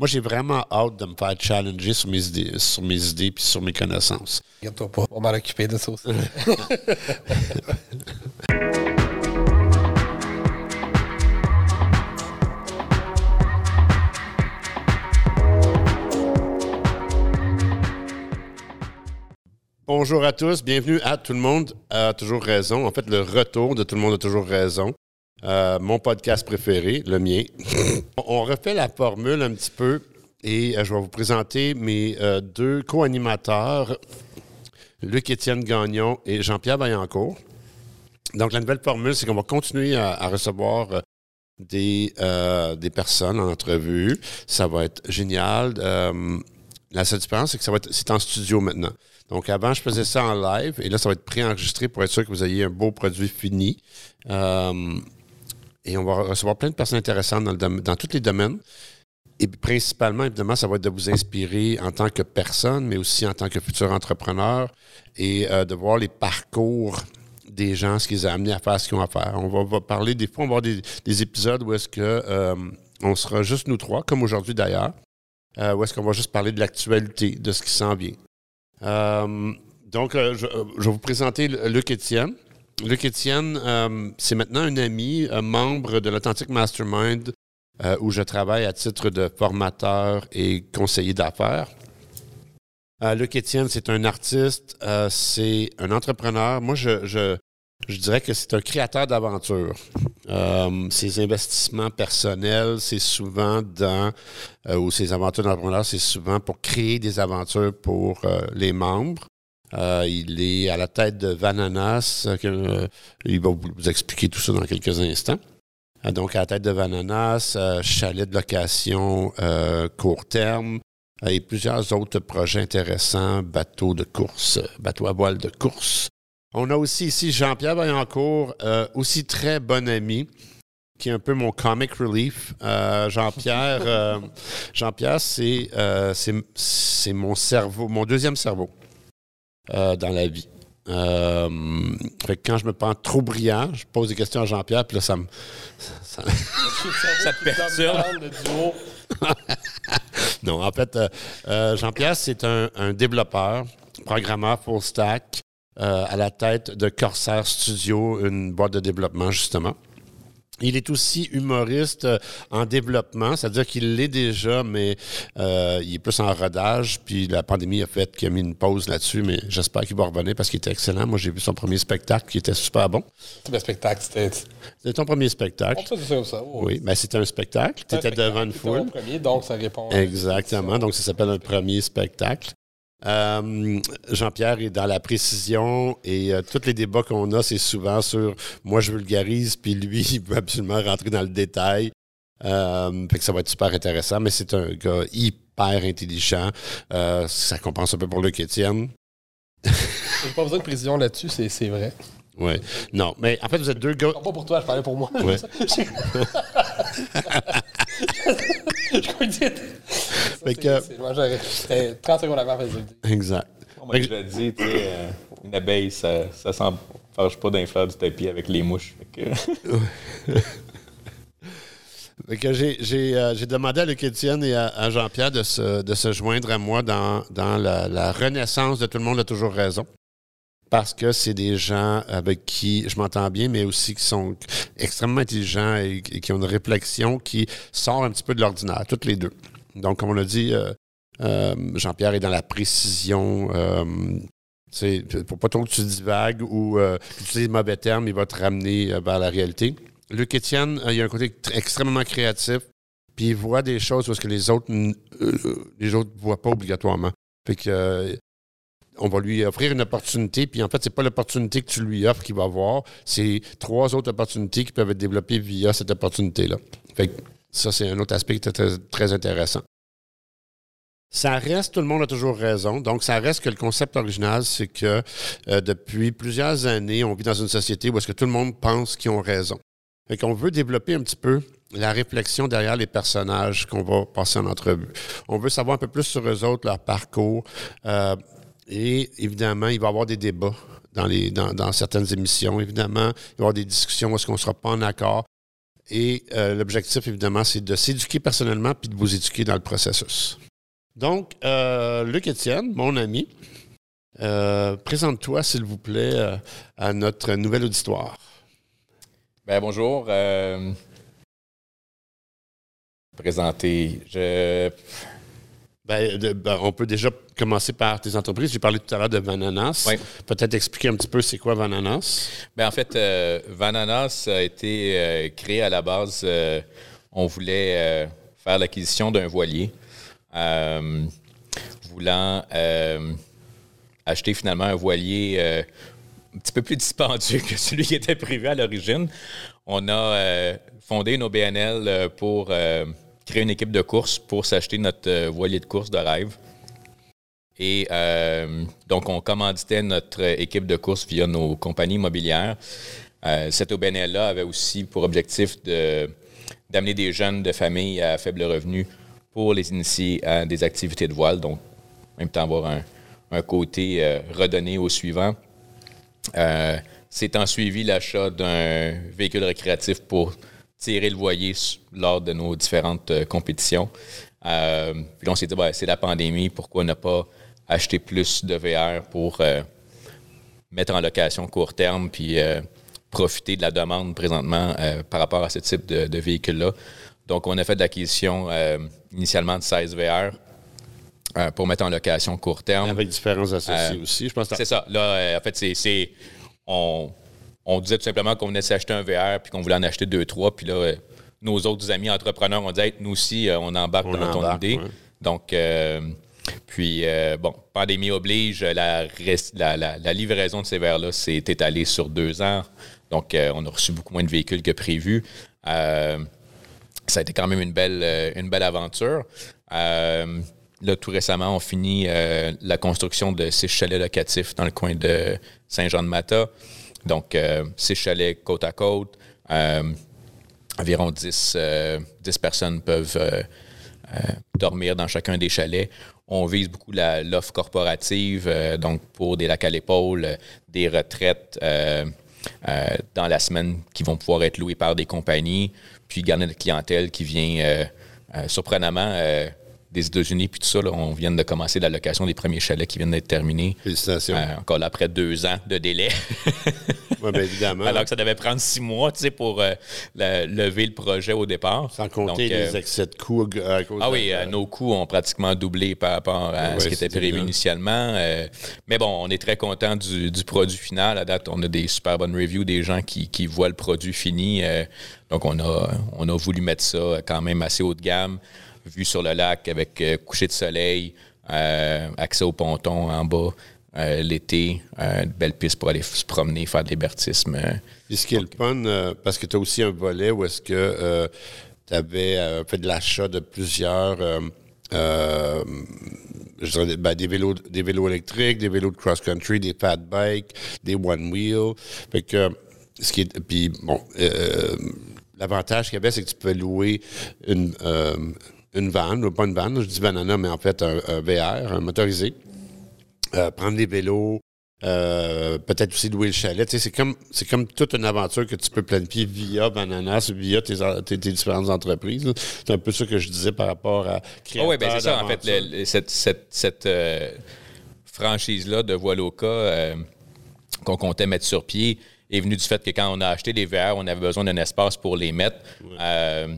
Moi, j'ai vraiment hâte de me faire challenger sur mes idées, sur mes idées puis sur mes connaissances. Regarde-toi pas, on va m'en occuper de ça aussi. Bonjour à tous, bienvenue à Tout le monde a toujours raison. En fait, le retour de Tout le monde a toujours raison. Euh, mon podcast préféré, le mien. On refait la formule un petit peu et euh, je vais vous présenter mes euh, deux co-animateurs, Luc-Étienne Gagnon et Jean-Pierre Vaillancourt. Donc, la nouvelle formule, c'est qu'on va continuer à, recevoir des, des personnes en entrevue. Ça va être génial. la seule différence, c'est que ça va être, c'est en studio maintenant. Donc, avant, je faisais ça en live et là, ça va être préenregistré pour être sûr que vous ayez un beau produit fini. Et on va recevoir plein de personnes intéressantes dans, tous les domaines. Et principalement, évidemment, ça va être de vous inspirer en tant que personne, mais aussi en tant que futur entrepreneur et euh, de voir les parcours des gens, ce qu'ils ont amené à faire, ce qu'ils ont à faire. On va, parler, des fois, on va avoir des, épisodes où est-ce que euh, on sera juste nous trois, comme aujourd'hui d'ailleurs, euh, où est-ce qu'on va juste parler de l'actualité, de ce qui s'en vient. donc, je, je, vais vous présenter Luc Étienne. Luc Étienne, euh, c'est maintenant un ami, un membre de l'Authentic Mastermind, euh, où je travaille à titre de formateur et conseiller d'affaires. Euh, Luc Étienne, c'est un artiste, c'est un entrepreneur. Moi, je, je, dirais que c'est un créateur d'aventures. ses investissements personnels, c'est souvent dans, ou ses aventures d'entrepreneur, c'est souvent pour créer des aventures pour les membres. Euh, il est à la tête de Vananas. Euh, il va vous expliquer tout ça dans quelques instants. Euh, donc, à la tête de Vananas, chalet de location court terme et plusieurs autres projets intéressants, bateaux de course, bateaux à voile de course. On a aussi ici Jean-Pierre Vaillancourt, aussi très bon ami, qui est un peu mon comic relief. Jean-Pierre, Jean-Pierre, c'est, c'est mon cerveau, mon deuxième cerveau. Euh, dans la vie. Euh, fait que quand je me prends trop brillant, je pose des questions à Jean-Pierre, puis là, ça me. Ça, te perturbe. non, en fait, euh, Jean-Pierre, c'est un, un, développeur, programmeur full stack, à la tête de Corsair Studio, une boîte de développement, justement. Il est aussi humoriste euh, en développement, c'est-à-dire qu'il l'est déjà, mais euh, il est plus en rodage. Puis la pandémie a fait qu'il a mis une pause là-dessus, mais j'espère qu'il va revenir parce qu'il était excellent. Moi, j'ai vu son premier spectacle qui était super bon. Le spectacle, c'était. C'était ton premier spectacle. Ça, Oui, mais c'était un spectacle. Tu étais devant une foule. premier, donc ça répond. Exactement. Donc ça s'appelle un premier spectacle. Euh, Jean-Pierre est dans la précision et euh, tous les débats qu'on a, c'est souvent sur moi je vulgarise, puis lui, il veut absolument rentrer dans le détail. Euh, fait que ça va être super intéressant, mais c'est un gars hyper intelligent. ça compense un peu pour Luc Étienne. J'ai pas besoin de précision là-dessus, c'est vrai. Oui. Non, mais en fait, vous êtes deux gars. Pas pour toi, je parlais pour moi. Ouais. je crois que fait que... C'était 30 secondes avant. Exact. Moi, je l'ai dit, tu sais, euh, une abeille, ça ne s'enfarge pas d'un fleur du tapis avec les mouches. Fait que... Euh, j'ai demandé à Luc Étienne et à, Jean-Pierre de se, de se, joindre à moi dans, dans la, la, renaissance de Tout le monde a toujours raison parce que c'est des gens avec qui je m'entends bien, mais aussi qui sont extrêmement intelligents et, qui ont une réflexion qui sort un petit peu de l'ordinaire, toutes les deux. Donc, comme on l'a dit, euh, euh, Jean-Pierre est dans la précision. Euh, faut pas trop que tu divagues ou euh, que tu utilises mauvais termes, il va te ramener vers la réalité. Luc Étienne, il a un côté extrêmement créatif, puis il voit des choses parce que les autres les autres ne voient pas obligatoirement. Fait que on va lui offrir une opportunité, puis en fait, c'est pas l'opportunité que tu lui offres qu'il va avoir, c'est trois autres opportunités qui peuvent être développées via cette opportunité-là. Ça, c'est un autre aspect qui est très, intéressant. Ça reste, tout le monde a toujours raison. Donc, ça reste que le concept original, c'est que euh, depuis plusieurs années, on vit dans une société où est-ce que tout le monde pense qu'ils ont raison. Fait qu'on veut développer un petit peu la réflexion derrière les personnages qu'on va passer en entrevue. On veut savoir un peu plus sur eux autres, leur parcours. Euh, et évidemment, il va y avoir des débats dans, certaines émissions. Évidemment, il va y avoir des discussions où est-ce qu'on ne sera pas en accord. Et euh, l'objectif, évidemment, c'est de s'éduquer personnellement puis de vous éduquer dans le processus. Donc, euh, Luc Étienne, mon ami, euh, présente-toi, s'il vous plaît, à notre nouvel auditoire. Ben, bonjour. présenter. Je. Ben, de- ben, on peut déjà commencer par tes entreprises. J'ai parlé tout à l'heure de Vananas. Oui. Peut-être expliquer un petit peu c'est quoi Vananas? Ben, en fait, euh, Vananas a été euh, créé à la base. euh, on voulait faire l'acquisition d'un voilier. voulant acheter finalement un voilier un petit peu plus dispendieux que celui qui était prévu à l'origine. On a fondé OBNL euh, pour créer une équipe de course pour s'acheter notre euh, voilier de course de rêve. Et euh, donc, on commanditait notre équipe de course via nos compagnies immobilières. Euh, cette OBNL-là avait aussi pour objectif de- d'amener des jeunes de familles à faible revenu pour les initier à des activités de voile. Donc, en même temps, avoir un, un côté euh, redonné au suivant. C'est en suivi l'achat d'un véhicule récréatif pour tirer le voilier s- lors de nos différentes euh, compétitions. Euh, puis là, on s'est dit, ben, c'est la pandémie, pourquoi ne pas acheter plus de VR pour euh, mettre en location court terme puis profiter de la demande présentement par rapport à ce type de, de véhicule-là. Donc, on a fait de l'acquisition initialement de 16 VR pour mettre en location court terme. Avec différents associés aussi. Je pense C'est ça. Là, en fait, c'est- c'est. On, on disait tout simplement qu'on venait s'acheter un VR puis qu'on voulait en acheter deux, trois. Puis là, euh, nos autres amis entrepreneurs ont dit Hey, nous aussi, euh, on embarque On dans ton idée. ouais. Donc, euh, puis, euh, bon, pandémie oblige, la, la, la- la livraison de ces verres-là s'est étalée sur deux ans. Donc, euh, on a reçu beaucoup moins de véhicules que prévu. Ça a été quand même une belle, une belle aventure. Là, tout récemment, on finit la construction de six chalets locatifs dans le coin de Saint-Jean-de-Mata. Donc, euh, six chalets côte à côte. Euh, environ 10, euh, 10 personnes peuvent euh, euh, dormir dans chacun des chalets. On vise beaucoup l'offre corporative, euh, donc pour des lacs à l'épaule, euh, des retraites euh, euh, dans la semaine qui vont pouvoir être louées par des compagnies, puis garder notre clientèle qui vient euh, euh, surprenamment euh, des États-Unis, puis tout ça. là, on vient de commencer la location des premiers chalets qui viennent d'être terminés. Félicitations. Euh, encore là, après deux ans de délai. Oui, bien évidemment. Alors que ça devait prendre six mois, tu sais, pour euh, la- lever le projet au départ. Sans compter Donc, euh, les excès de coûts à cause ah oui, nos coûts ont pratiquement doublé par rapport à ce qui était prévu initialement. mais bon, on est très content du, du produit final. À date, on a des super bonnes reviews des gens qui, qui voient le produit fini. donc, on a, on a voulu mettre ça quand même assez haut de gamme, vue sur le lac avec euh, coucher de soleil, euh, accès au ponton en bas. euh, L'été, une belle piste pour aller se promener, faire de l'hébertisme. Puis ce qui est le fun, parce que tu as aussi un volet où est-ce que tu avais fait de l'achat de plusieurs je dirais, ben, des, vélos, des vélos électriques, des vélos de cross-country, des fat bikes, des one-wheel. Fait que, ce qui est, puis bon, euh, l'avantage qu'il y avait, c'est que tu pouvais louer une, une vanne, ou pas une vanne, je dis banana, mais en fait un, un VR, un motorisé, euh, prendre des vélos, euh, peut-être aussi louer le chalet. Tu sais, c'est comme, c'est comme toute une aventure que tu peux planifier via Bananas, via tes, tes- tes différentes entreprises. C'est un peu ça que je disais par rapport à Ah oui, ben c'est ça, en fait, d'aventure. le- le- cette, cette- cette, euh, franchise-là de Voiloca euh, qu'on comptait mettre sur pied est venue du fait que quand on a acheté les VR, on avait besoin d'un espace pour les mettre. Euh,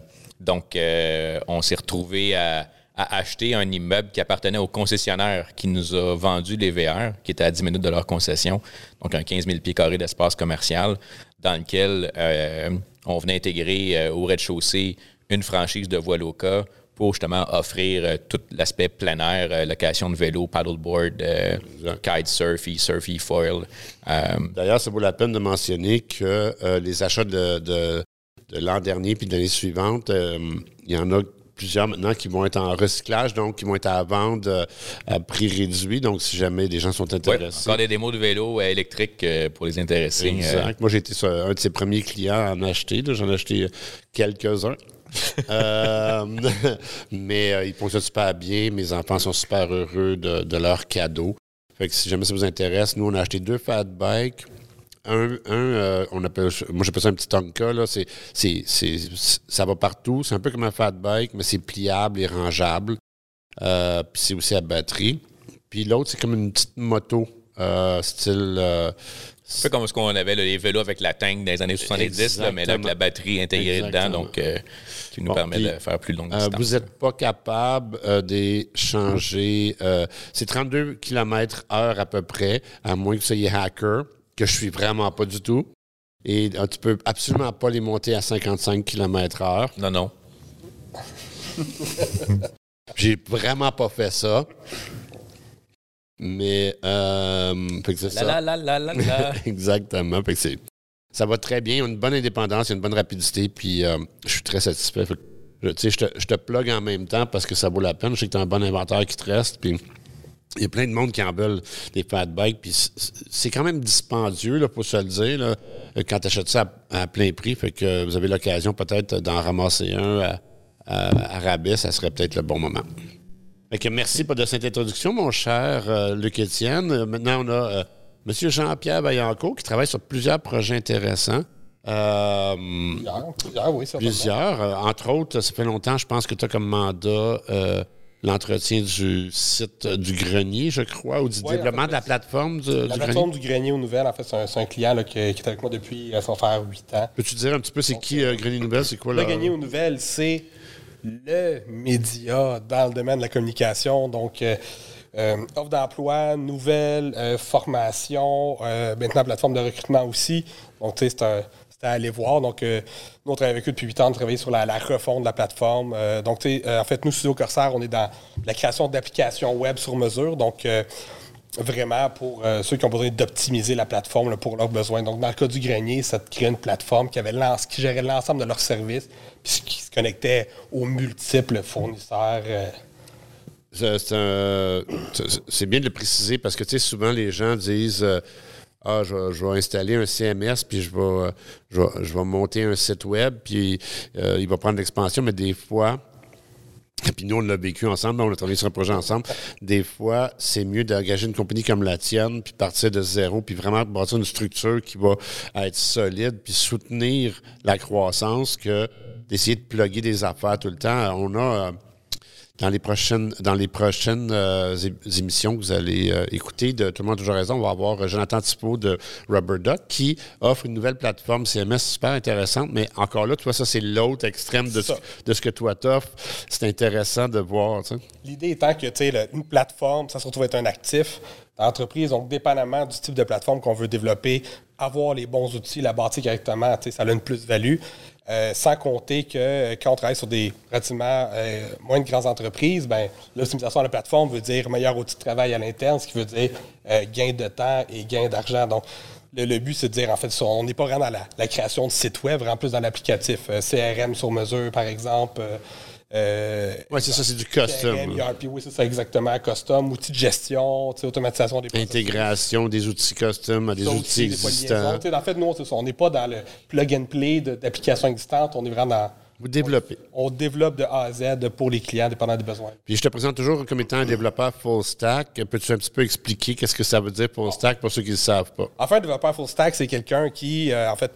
donc, euh, on s'est retrouvé à, à acheter un immeuble qui appartenait au concessionnaire qui nous a vendu les VR, qui était à 10 minutes de leur concession, donc un 15 000 pieds carrés d'espace commercial, dans lequel euh, on venait intégrer euh, au rez-de-chaussée une franchise de Voiloca pour justement offrir tout l'aspect plein air, euh, location de vélo, paddleboard, euh, Exact. kitesurf, e-surf, e-foil. Euh, D'ailleurs, ça vaut la peine de mentionner que euh, les achats de, de- de l'an dernier puis de l'année suivante, euh, il y en a plusieurs maintenant qui vont être en recyclage, donc qui vont être à vendre euh, à prix réduit. Donc, si jamais des gens sont ouais, intéressés. encore des démos de vélo euh, électriques euh, pour les intéressés. Exact. Moi, j'ai été sur un de ses premiers clients à en acheter. J'en ai acheté quelques-uns. Euh, mais euh, ils fonctionnent super bien. Mes enfants sont super heureux de, de leur cadeau. Fait que si jamais ça vous intéresse, nous, on a acheté deux fat bikes, un, un on appelle, moi j'appelle ça un petit Tonka, là. C'est, c'est, c'est, ça va partout. C'est un peu comme un fat bike, mais c'est pliable et rangeable. puis c'est aussi à batterie. Puis l'autre, c'est comme une petite moto, style c'est peu comme ce qu'on avait les vélos avec la tank des années 70, là, mais avec la batterie intégrée dedans, donc euh, qui nous permet de faire plus longue euh, vous n'êtes pas capable euh, d'échanger. c'est 32 km heure à peu près, à moins que vous soyez hacker, que je suis vraiment pas du tout. Et tu peux absolument pas les monter à 55 km heure. Non, non. J'ai vraiment pas fait ça. Mais, euh, c'est ça. Exactement. ça va très bien. Il y a une bonne indépendance, il y a une bonne rapidité, puis euh, je suis très satisfait. je, je, te, je te plug en même temps parce que ça vaut la peine. Je sais que tu as un bon inventaire qui te reste, puis il y a plein de monde qui en veulent des fat bikes, puis c'est quand même dispendieux, là, pour se le dire, là, quand tu achètes ça à, plein prix. Fait que vous avez l'occasion peut-être d'en ramasser un à, à, à rabais, ça serait peut-être le bon moment merci pour de cette introduction, mon cher euh, Luc Étienne. Euh, maintenant, on a euh, M. Jean-Pierre Vaillancourt qui travaille sur plusieurs projets intéressants. plusieurs, plusieurs, oui, Plusieurs. entre autres, ça fait longtemps, je pense que tu as comme mandat l'entretien du site du grenier, je crois, ou du développement de la plateforme du, la plateforme du grenier aux nouvelles, en fait, c'est un, client qui, est avec moi depuis, ça va faire huit ans. Peux-tu dire un petit peu, c'est qui Grenier Nouvelles? C'est quoi Le Grenier aux nouvelles, c'est le média dans le domaine de la communication. Donc, euh, euh, offre d'emploi, nouvelles, euh, formation, maintenant plateforme de recrutement aussi. Donc, tu sais, c'est à aller voir. Donc, nous, on travaille avec eux depuis huit ans, on travaille sur la, refonte de la plateforme. donc, tu sais, en fait, nous, Studio Corsair, on est dans la création d'applications web sur mesure. Donc, vraiment pour ceux qui ont besoin d'optimiser la plateforme pour leurs besoins. Donc, dans le cas du grenier, ça crée une plateforme qui, avait qui gérait l'ensemble de leurs services puis qui se connectait aux multiples fournisseurs. Euh. C'est bien de le préciser parce que, tu sais, souvent les gens disent euh, Ah, je, vais installer un CMS, puis je vais, je vais, monter un site web, puis euh, il va prendre l'expansion, mais des fois, puis nous, on l'a vécu ensemble, on a travaillé sur un projet ensemble. Des fois, c'est mieux d'engager une compagnie comme la tienne, puis partir de zéro, puis vraiment bâtir une structure qui va être solide, puis soutenir la croissance que d'essayer de plugger des affaires tout le temps. On a euh, dans les prochaines, dans les prochaines euh, émissions que vous allez euh, écouter de Tout le monde a toujours raison, on va avoir Jonathan Thibault de Rubber Duck qui offre une nouvelle plateforme CMS super intéressante, mais encore là, tu vois, ça, c'est l'autre extrême de ce, de ce, que toi t'offres. C'est intéressant de voir. L'idée étant que, tu sais, une plateforme, ça se retrouve être un actif d'entreprise, donc dépendamment du type de plateforme qu'on veut développer, avoir les bons outils, la bâtir correctement, ça a une plus-value. Euh, sans compter que euh, quand on travaille sur des relativement euh, moins de grandes entreprises, ben, l'optimisation de la plateforme veut dire meilleur outil de travail à l'interne, ce qui veut dire gain de temps et gain d'argent. Donc, le, but, c'est de dire, en fait, on n'est pas vraiment dans la, création de sites web, vraiment plus dans l'applicatif. CRM sur mesure, par exemple. Euh, oui, c'est ça, c'est du custom. ERP, oui, c'est ça, exactement. Custom, outils de gestion, automatisation des processus. Intégration des outils custom à des outils existants. En fait, nous, on n'est pas dans le plug and play d'applications existantes, on est vraiment dans. Vous développez. On, développe de A à Z pour les clients, dépendant des besoins. Puis je te présente toujours comme étant un développeur full stack. Peux-tu un petit peu expliquer qu'est-ce que ça veut dire full stack pour ceux qui ne le savent pas? En fait, un développeur full stack, c'est quelqu'un qui, euh, en fait,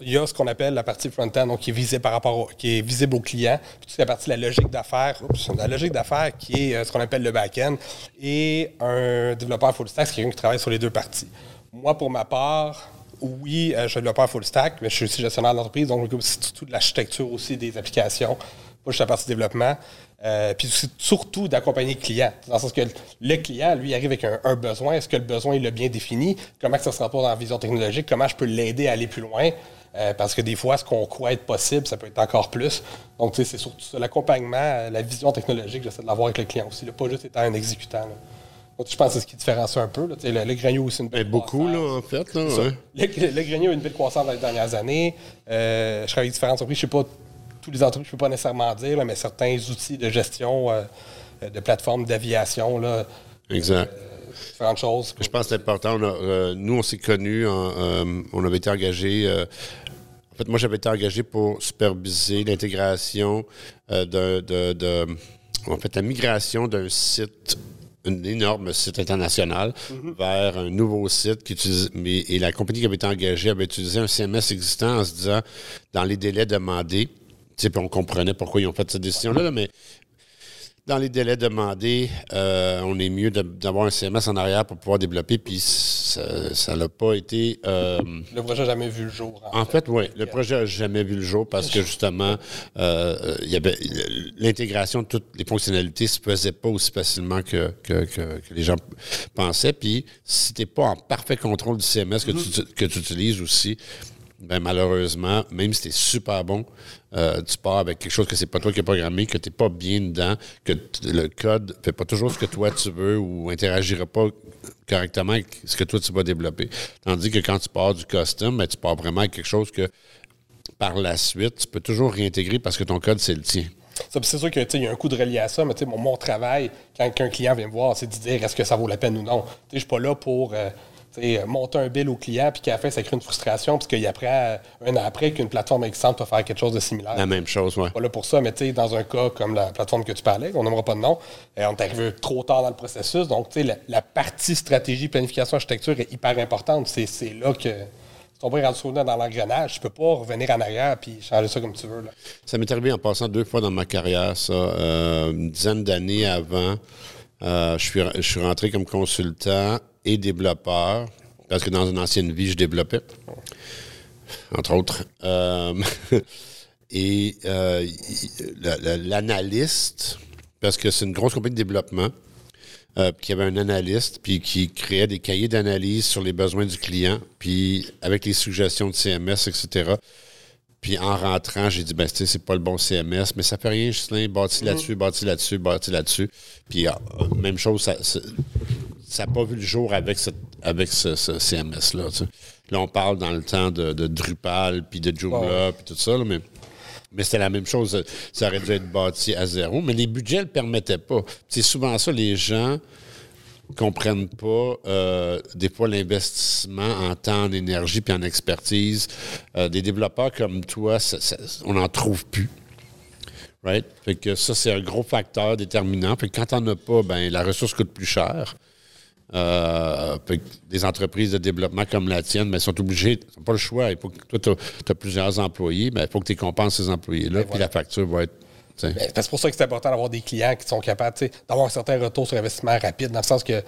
il y a ce qu'on appelle la partie front-end, donc qui est visible par rapport qui est visible au client, puis la partie la logique d'affaires, la logique d'affaires qui est euh, ce qu'on appelle le back-end, et un développeur full stack, c'est quelqu'un qui travaille sur les deux parties. Moi, pour ma part, oui, euh, je suis développeur full stack, mais je suis aussi gestionnaire d'entreprise, donc c'est surtout de l'architecture aussi des applications, pas juste la partie développement. Euh, puis surtout d'accompagner le client. Dans le sens que le client, lui, arrive avec un, besoin. Est-ce que le besoin, il l'a bien défini? Comment ça se rapporte dans la vision technologique? Comment je peux l'aider à aller plus loin? Euh, parce que des fois, ce qu'on croit être possible, ça peut être encore plus. Donc, tu sais, c'est surtout ça. L'accompagnement, la vision technologique, j'essaie de l'avoir avec le client aussi. pas juste étant un exécutant. Donc, je pense que c'est ce qui différencie un peu. Là. Le, le aussi une belle Beaucoup, là, en fait. Là, le, le, a une belle croissance dans les dernières années. Euh, je travaille avec différentes entreprises. Je ne sais pas tous les entreprises, je ne peux pas nécessairement dire, mais certains outils de gestion euh, de plateformes d'aviation. Là, exact. Euh, différentes choses. Je pense que c'est important. Euh, nous, on s'est connus, on avait été engagés. en fait, moi, j'avais été engagé pour superviser l'intégration de, de, en fait, la migration d'un site un énorme site international vers un nouveau site qui utilise. Mais, et la compagnie qui avait été engagée avait utilisé un CMS existant en se disant, dans les délais demandés, sais, on comprenait pourquoi ils ont fait cette décision-là, là, mais dans les délais demandés, euh, on est mieux d'avoir un CMS en arrière pour pouvoir développer, puis ça n'a pas été. euh, Le projet n'a jamais vu le jour. en en fait, oui. Le projet n'a jamais vu le jour parce que justement, euh, il y avait l'intégration de toutes les fonctionnalités se faisait pas aussi facilement que, que, que- que les gens pensaient. Puis, si tu n'es pas en parfait contrôle du CMS que tu, que tu utilises aussi, ben malheureusement, même si tu es super bon, euh, tu pars avec quelque chose que c'est pas toi qui as programmé, que tu n'es pas bien dedans, que le code fait pas toujours ce que toi tu veux ou interagira pas correctement avec ce que toi tu vas développer. Tandis que quand tu pars du custom, ben, tu pars vraiment avec quelque chose que par la suite, tu peux toujours réintégrer parce que ton code, c'est le tien. C'est sûr qu'il y a un coup de relié à ça, mais mon, mon travail, quand un client vient me voir, c'est de dire est-ce que ça vaut la peine ou non? Je suis pas là pour euh, monter un bill au client, puis qu'à la fin, ça crée une frustration, parce qu'il apprend un an après qu'une plateforme existante va faire quelque chose de similaire. La même chose, oui. pas là pour ça, mais tu sais, dans un cas comme la plateforme que tu parlais, on n'aimera pas de nom, euh, on est arrivé trop tard dans le processus. Donc, tu sais, la, la partie stratégie, planification, architecture est hyper importante. C'est là que, rentrer dans l'engrenage, tu peux pas revenir en arrière puis changer ça comme tu veux. Là. Ça m'est arrivé en passant deux fois dans ma carrière, ça. Euh, une dizaine d'années avant, euh, je, suis, je suis rentré comme consultant et développeur, parce que dans une ancienne vie, je développais, entre autres. Euh, et euh, l'analyste, parce que c'est une grosse compagnie de développement, euh, puis il y avait un analyste, puis qui créait des cahiers d'analyse sur les besoins du client, puis avec les suggestions de CMS, etc. Puis en rentrant, j'ai dit, ben, tu sais, c'est pas le bon CMS, mais ça fait rien, Justin, bâti là-dessus, bâti là-dessus, bâti là-dessus. Puis euh, même chose, ça n'a pas vu le jour avec, cette- avec ce, ce CMS-là. tu sais. Là, on parle dans le temps de, de Drupal, puis de Joomla, puis tout ça, là, mais, mais c'était la même chose. Ça aurait dû être bâti à zéro, mais les budgets ne le permettaient pas. C'est souvent ça, les gens comprennent pas euh, des fois l'investissement en temps, en énergie puis en expertise. Euh, des développeurs comme toi, ça- ça- on n'en trouve plus. Right? Fait que ça, c'est un gros facteur déterminant. Fait que quand t'en as pas, ben la ressource coûte plus cher. Euh, des entreprises de développement comme la tienne, ben, sont obligées, ils n'ont pas le choix. Il faut que, toi, tu as, plusieurs employés, ben, il faut que tu compenses ces employés-là, puis la facture va être. Ben, C'est pour ça que c'est important d'avoir des clients qui sont capables d'avoir un certain retour sur investissement rapide, dans le sens que,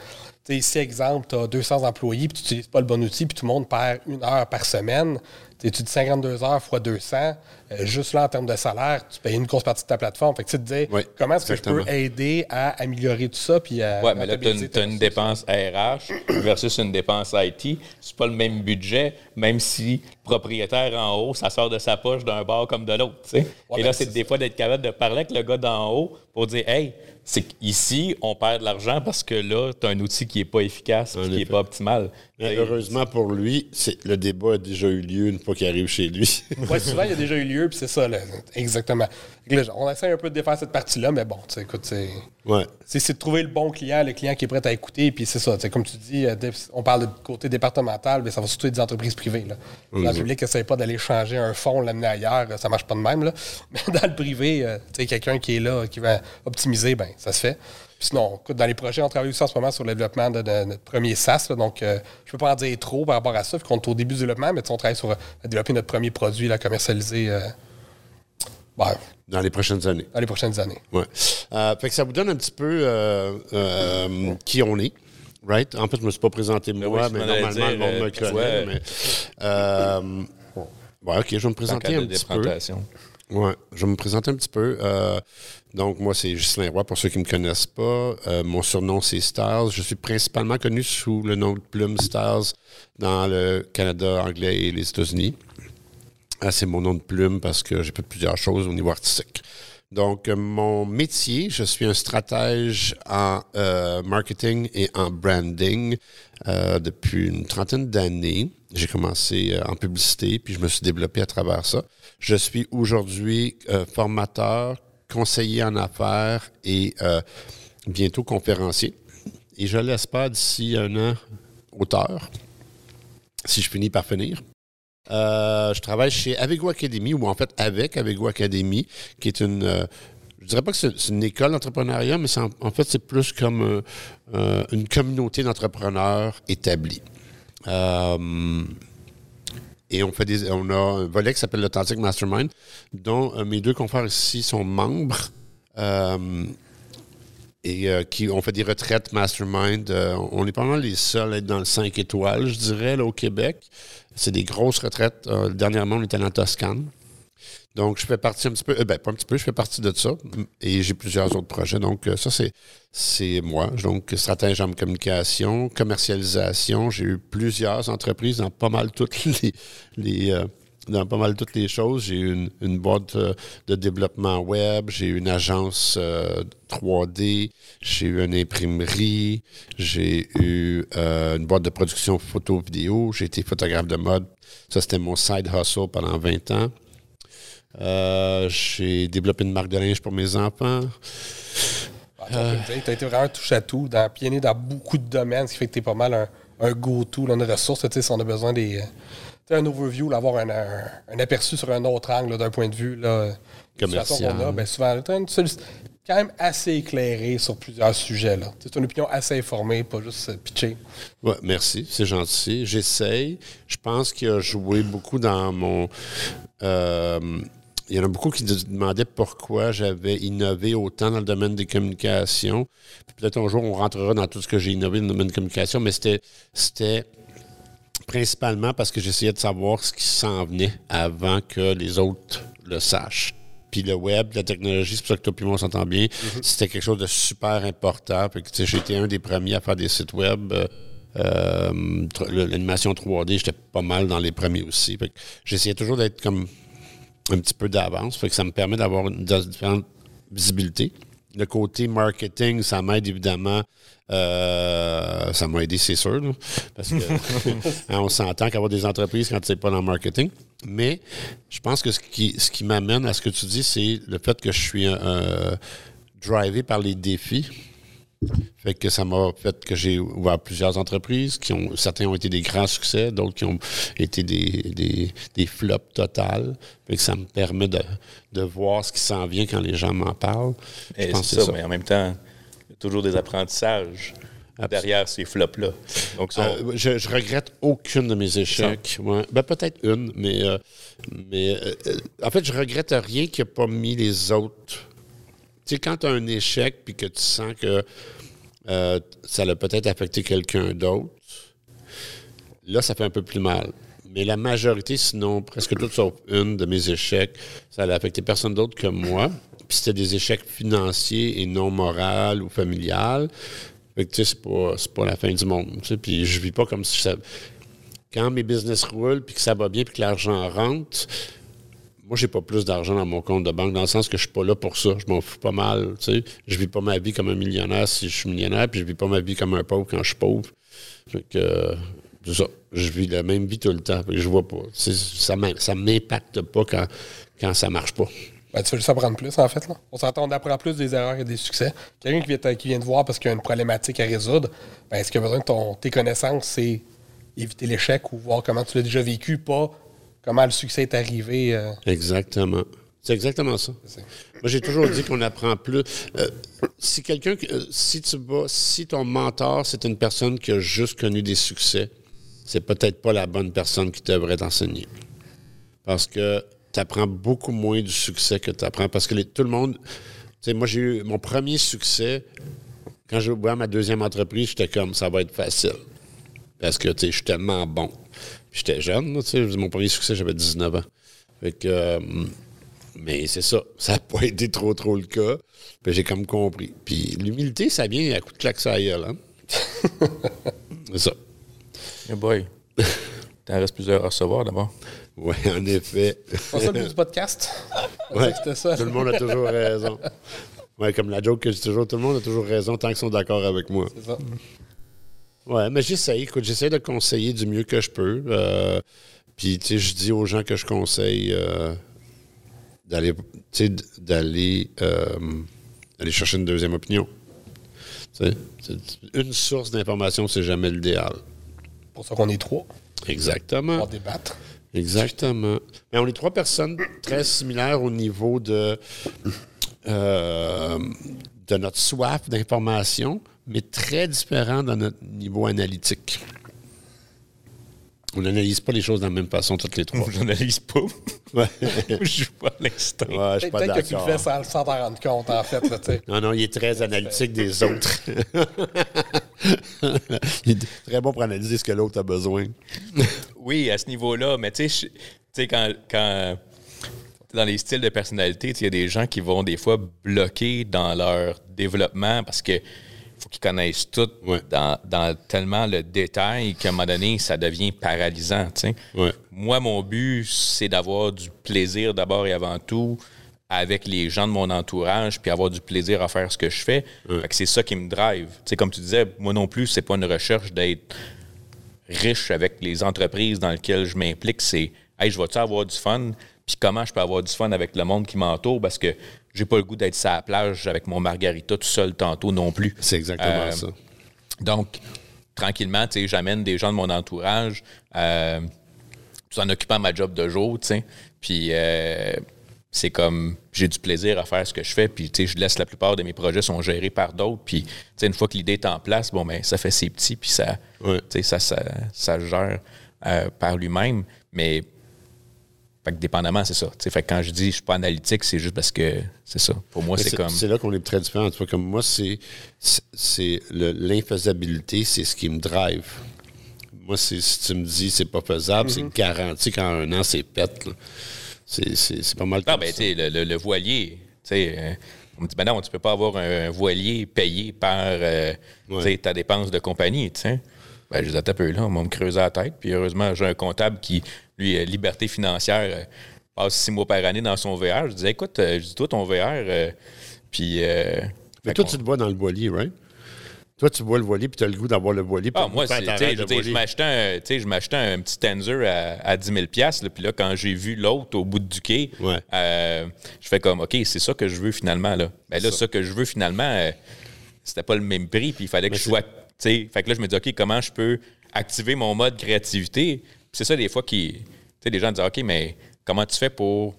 si, exemple, tu as 200 employés puis tu n'utilises pas le bon outil, puis tout le monde perd une heure par semaine, tu dis 52 heures fois 200, euh, juste là, en termes de salaire, tu payes une grosse partie de ta plateforme. Fait que tu te Oui, comment est-ce que je peux aider à améliorer tout ça, puis à Ouais, mais là, tu as une, dépense RH versus une dépense IT. C'est pas le même budget, même si le propriétaire en haut, ça sort de sa poche d'un bord comme de l'autre. Ouais, Et ben, là, c'est c'est des fois d'être capable de parler avec le gars d'en haut pour dire Hey, c'est qu'ici, on perd de l'argent parce que là, tu as un outil qui n'est pas efficace, En qui n'est pas optimal. Mais Et- heureusement pour lui, c'est, le débat a déjà eu lieu une fois qu'il arrive chez lui. Ouais, souvent, il a déjà eu lieu, puis c'est ça, là, exactement. Fait que là, on essaie un peu de défaire cette partie-là, mais bon, tu écoute, c'est. ouais. C'est c'est de trouver le bon client, le client qui est prêt à écouter. Puis c'est ça, comme tu dis, euh, on parle de côté départemental, mais ça va surtout être des entreprises privées. Là. Dans le public, essaye pas d'aller changer un fonds, l'amener ailleurs, euh, ça marche pas de même. Là. Mais dans le privé, euh, tu sais, quelqu'un qui est là, qui va optimiser, ben ça se fait. Puis sinon, écoute, dans les projets, on travaille aussi en ce moment sur le développement de, de notre premier SaaS. là. donc, euh, je peux pas en dire trop par rapport à ça, qu'on est au début du développement, mais on travaille sur euh, développer notre premier produit, euh, ben, Dans les prochaines années. dans les prochaines années. Ouais. Euh, fait que ça vous donne un petit peu euh, euh, qui on est. Right? En fait, je ne me suis pas présenté moi, oui, je mais normalement, dire, le monde me connaît. vois. mais, euh, ouais, OK, je vais me en présenter un petit peu. Ouais, je vais me présenter un petit peu. Euh, donc, moi, c'est Ghislain Roy, pour ceux qui ne me connaissent pas. Euh, mon surnom, c'est Styles. Je suis principalement connu sous le nom de Plume Styles dans le Canada anglais et les États-Unis. Ah, c'est mon nom de plume parce que j'ai fait plusieurs choses au niveau artistique. Donc, euh, mon métier, je suis un stratège en euh, marketing et en branding euh, depuis une trentaine d'années. J'ai commencé en publicité, puis je me suis développé à travers ça. Je suis aujourd'hui formateur, conseiller en affaires et bientôt conférencier. Et je l'espère d'ici un an, auteur, si je finis par finir. Euh, je travaille chez Avego Academy, ou en fait avec Avego Academy, qui est une, euh, je dirais pas que c'est une école d'entrepreneuriat, mais en, fait, c'est plus comme euh, une communauté d'entrepreneurs établie. Et on fait des, on a un volet qui s'appelle l'Authentic Mastermind, dont mes deux confrères ici sont membres et qui ont fait des retraites mastermind. on est pas mal les seuls à être dans le 5 étoiles, je dirais, là, au Québec. C'est des grosses retraites. dernièrement, on était en Toscane. Donc, je fais partie un petit peu, euh, ben, pas un petit peu, je fais partie de ça. Et j'ai plusieurs autres projets. Donc, euh, ça, c'est, c'est moi. Donc, stratège en communication, commercialisation. J'ai eu plusieurs entreprises dans pas mal toutes les, les euh, dans pas mal toutes les choses. J'ai eu une, une, boîte de développement web, j'ai eu une agence 3D, j'ai eu une imprimerie, j'ai eu une boîte de production photo-vidéo, j'ai été photographe de mode. Ça, c'était mon side hustle pendant 20 ans. Euh, j'ai développé une marque de linge pour mes enfants. tu as été vraiment touche à tout, dans, pionnier dans beaucoup de domaines, ce qui fait que tu es pas mal un, un go-to, une ressource. Si on a besoin des. Un overview, d'avoir un, un, aperçu sur un autre angle d'un point de vue là, commercial. A, ben souvent, quand même assez éclairé sur plusieurs sujets. C'est une opinion assez informée, pas juste euh, pitcher. Ouais, merci, c'est gentil. J'essaye. Je pense qu'il a joué beaucoup dans mon. Euh, il y en a beaucoup qui demandaient pourquoi j'avais innové autant dans le domaine des communications. Peut-être un jour, on rentrera dans tout ce que j'ai innové dans le domaine des communications, mais c'était, c'était principalement parce que j'essayais de savoir ce qui s'en venait avant que les autres le sachent. Puis le web, la technologie, c'est pour ça que toi et moi, on s'entend bien. Mm-hmm. C'était quelque chose de super important. Été un des premiers à faire des sites web. Euh, euh, l'animation 3D, j'étais pas mal dans les premiers aussi. J'essayais toujours d'être comme un petit peu d'avance. Fait que ça me permet d'avoir une différente visibilité. Le côté marketing, ça m'aide évidemment. Euh, ça m'a aidé, c'est sûr. parce que hein, on s'entend qu'avoir des entreprises quand tu n'es pas dans le marketing. Mais je pense que ce qui, ce qui m'amène à ce que tu dis, c'est le fait que je suis euh, drivé par les défis. Fait que ça m'a fait que j'ai ouvert plusieurs entreprises qui ont certains ont été des grands succès, d'autres qui ont été des, des, flops totales. Fait que ça me permet de, de voir ce qui s'en vient quand les gens m'en parlent. c'est ça, mais en même temps, il y a toujours des apprentissages derrière ces flops-là. Donc, euh, je, regrette aucune de mes échecs. Ben, peut-être une, mais, euh, mais euh, en fait, je regrette rien qui n'a pas mis les autres tu sais, quand tu as un échec puis que tu sens que ça l'a peut-être affecté quelqu'un d'autre, là, ça fait un peu plus mal. Mais la majorité, sinon presque toutes sauf une de mes échecs, ça n'a affecté personne d'autre que moi. Puis c'était des échecs financiers et non moraux ou familiales. Fait que, tu sais, c'est pas, pas la fin du monde. Tu sais, puis je vis pas comme si ça... Quand mes business roulent, puis que ça va bien, puis que l'argent rentre, moi, j'ai pas plus d'argent dans mon compte de banque, dans le sens que je suis pas là pour ça. Je m'en fous pas mal. Tu sais. Je vis pas ma vie comme un millionnaire si je suis millionnaire, puis je vis pas ma vie comme un pauvre quand je suis pauvre. Fait que, ça. Je vis la même vie tout le temps. je vois pas. Ça ne m'impacte pas quand, quand ça marche pas. Ben, tu veux juste apprendre plus, en fait. Là. On s'entend, on apprend plus des erreurs et des succès. Quelqu'un qui vient, qui vient te voir parce qu'il y a une problématique à résoudre, ben, est-ce qu'il a besoin de ton, tes connaissances, c'est éviter l'échec ou voir comment tu l'as déjà vécu, pas comment le succès est arrivé. Euh? Exactement. C'est exactement ça. Moi, j'ai toujours dit qu'on apprend plus. Euh, si quelqu'un, euh, si tu vas, si ton mentor, c'est une personne qui a juste connu des succès, c'est peut-être pas la bonne personne qui devrait t'enseigner. Parce que tu apprends beaucoup moins du succès que tu apprends. Parce que tout le monde. Tu sais, moi, j'ai eu mon premier succès. Quand j'ai ouvert ma deuxième entreprise, j'étais comme ça va être facile. Parce que, tu sais, je suis tellement bon. J'étais jeune, tu sais, mon premier succès, j'avais 19 ans. Fait euh, mais c'est ça. Ça n'a pas été trop, trop le cas. Puis j'ai comme compris. Puis l'humilité, ça vient à coup de claque hein? c'est ça. Hey boy. T'en restes plusieurs à recevoir d'abord. Oui, en effet. On ça le du podcast. Ouais, ça. Tout le monde a toujours raison. Oui, comme la joke que je dis toujours, tout le monde a toujours raison tant qu'ils sont d'accord avec moi. C'est ça. Ouais, mais j'essaie. Écoute, j'essaie de conseiller du mieux que je peux. Euh, puis, tu sais, je dis aux gens que je conseille euh, d'aller, d'aller, euh, aller chercher une deuxième opinion. une source d'information, c'est jamais l'idéal. Pour ça qu'on est trois. Exactement. Pour débattre. Exactement. Mais on est trois personnes très similaires au niveau de euh, de notre soif d'information, mais très différent dans notre niveau analytique. On n'analyse pas les choses de la même façon toutes les trois. Je n'analyse pas. Ouais. je joue pas à l'instant. Ouais, je suis pas Peut-être que tu le fais sans, sans t'en rendre compte, en fait. Là. Non, non, il est très analytique des autres. il est très bon pour analyser ce que l'autre a besoin. Oui, à ce niveau-là, mais tu sais, je- tu sais, quand, quand dans les styles de personnalité, il y a des gens qui vont des fois bloquer dans leur développement parce que faut qu'ils connaissent tout Ouais. dans, dans tellement le détail qu'à un moment donné, ça devient paralysant. Ouais. Moi, mon but, c'est d'avoir du plaisir d'abord et avant tout avec les gens de mon entourage, puis avoir du plaisir à faire ce que je fais. Fait que c'est ça qui me drive. Comme tu disais, moi non plus, c'est pas une recherche d'être riche avec les entreprises dans lesquelles je m'implique, c'est hey, je vais-tu avoir du fun? Puis comment je peux avoir du fun avec le monde qui m'entoure? Parce que j'ai pas le goût d'être sur la plage avec mon margarita tout seul tantôt non plus. C'est exactement Euh, ça. Donc, tranquillement, tu sais, j'amène des gens de mon entourage euh, tout en occupant ma job de jour, tu sais. Puis euh, c'est comme j'ai du plaisir à faire ce que je fais, puis tu sais, je laisse la plupart de mes projets sont gérés par d'autres, puis tu sais, une fois que l'idée est en place, bon ben ça fait ses petits, puis ça, Ouais. tu sais, ça, ça, ça se gère par lui-même, mais fait que dépendamment, c'est ça. Fait que quand je dis je suis pas analytique, c'est juste parce que c'est ça. Pour moi, c'est comme C'est là qu'on est très différents. Tu vois, comme moi, c'est l'infaisabilité, c'est ce qui me drive. Moi, si tu me dis c'est pas faisable, c'est garanti qu'en un an, c'est pète. C'est pas mal Ah, comme ben, ça. tu sais, le, le- le voilier, tu sais, euh, on me dit, ben non, tu peux pas avoir un voilier payé par euh, ta dépense de compagnie, tu sais. Ben, je les un peu là, on va me creuser la tête. Puis heureusement, j'ai un comptable qui, lui, euh, liberté financière, euh, passe six mois par année dans son VR. Je disais, écoute, euh, je dis, toi, ton VR, puis. euh, Mais toi, tu te vois dans le voilier, right? Toi, tu vois le voilier, puis tu as le goût d'avoir le voilier. Ah, moi, c'est, je m'achetais un, je m'achetais un petit Tenzer à, à 10 000 là, Puis là, quand j'ai vu l'autre au bout du quai, Ouais. euh, je fais comme, OK, c'est ça que je veux finalement. Là. Ben là, ça. que je veux finalement, euh, c'était pas le même prix. Puis il fallait que je sois. tu sais, Fait que là, je me dis, OK, comment je peux activer mon mode créativité? C'est ça, des fois, qui. Les gens disent, OK, mais comment tu fais pour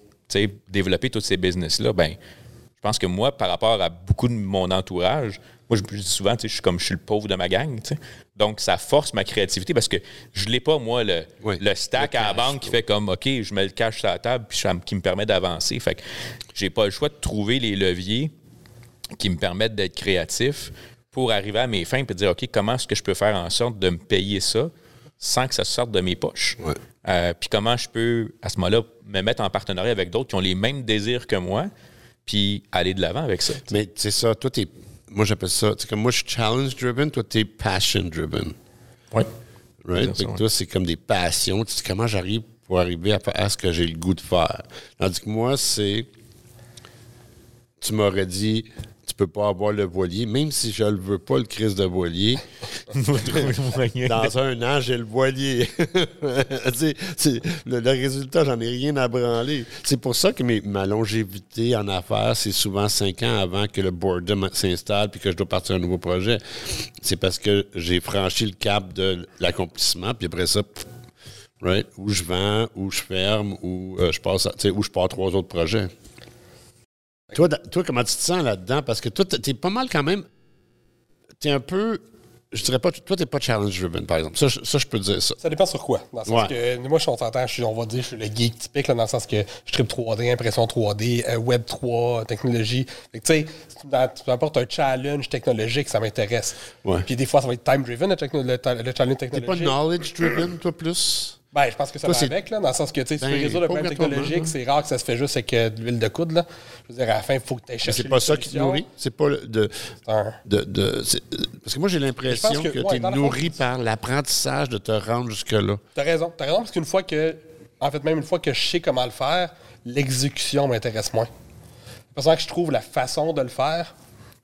développer tous ces business-là? Ben, je pense que moi, par rapport à beaucoup de mon entourage, moi, je, dis souvent, je suis comme je suis le pauvre de ma gang. Donc, ça force ma créativité parce que je l'ai pas, moi, le, Oui. le stack Le à la banque qui fait comme, OK, je mets le cash sur la table puis ça qui me permet d'avancer. Fait que j'ai pas le choix de trouver les leviers qui me permettent d'être créatif pour arriver à mes fins et dire, OK, comment est-ce que je peux faire en sorte de me payer ça? Sans que ça sorte de mes poches? Ouais. Euh, puis comment je peux, à ce moment-là, me mettre en partenariat avec d'autres qui ont les mêmes désirs que moi, puis aller de l'avant avec ça. Mais c'est ça, toi, t'es. Moi, j'appelle ça. Sais, comme moi, je suis challenge-driven, toi, t'es passion-driven. Oui. Right? C'est ça, ouais. toi, c'est comme des passions. Tu dis comment j'arrive pour arriver à faire ce que j'ai le goût de faire? Tandis que moi, c'est. Tu m'aurais dit, peux pas avoir le voilier, même si je le veux pas, le crise de voilier. Dans un an, j'ai le voilier. C'est- le, le résultat, j'en ai rien à branler. C'est pour ça que mes- ma longévité en affaires, c'est souvent cinq ans avant que le boredom s'installe puis que je dois partir un nouveau projet. C'est parce que j'ai franchi le cap de l'accomplissement, puis après ça, pff, right, où je vends, où je ferme, où euh, je passe, à- où je pars trois autres projets. Toi, toi, comment tu te sens là-dedans? Parce que toi, t'es pas mal quand même. T'es un peu. Je dirais pas. Toi, t'es pas challenge-driven, par exemple. Ça, je- ça, je peux dire ça. Ça dépend sur quoi. Dans le sens que moi, je suis s'entend, je suis, on va dire, je suis le geek typique, là, dans le sens que je tripe 3D, impression 3D, euh, Web 3, technologie. Fait que, tu sais, tu m'apportes un challenge technologique, ça m'intéresse. Ouais. Puis des fois, ça va être time-driven, le, techno- le, le challenge T'es pas technologique. knowledge-driven, toi, plus? Ben, je pense que ça Toi, va c'est- avec, là, dans le sens que, tu sais, tu Ben, veux résoudre le problème technologique, hein. c'est rare que ça se fait juste avec euh, de l'huile de coude, là. Je veux dire, à la fin, il faut que tu ailles chercher c'est pas ça qui te nourrit? C'est pas de. un- de, de- c'est- euh, parce que moi, j'ai l'impression que, que, ouais, tu es fond, nourri par l'apprentissage de te rendre jusque-là. T'as raison. T'as raison parce qu'une fois que. En fait, même une fois que je sais comment le faire, l'exécution m'intéresse moins. Parce que je trouve la façon de le faire,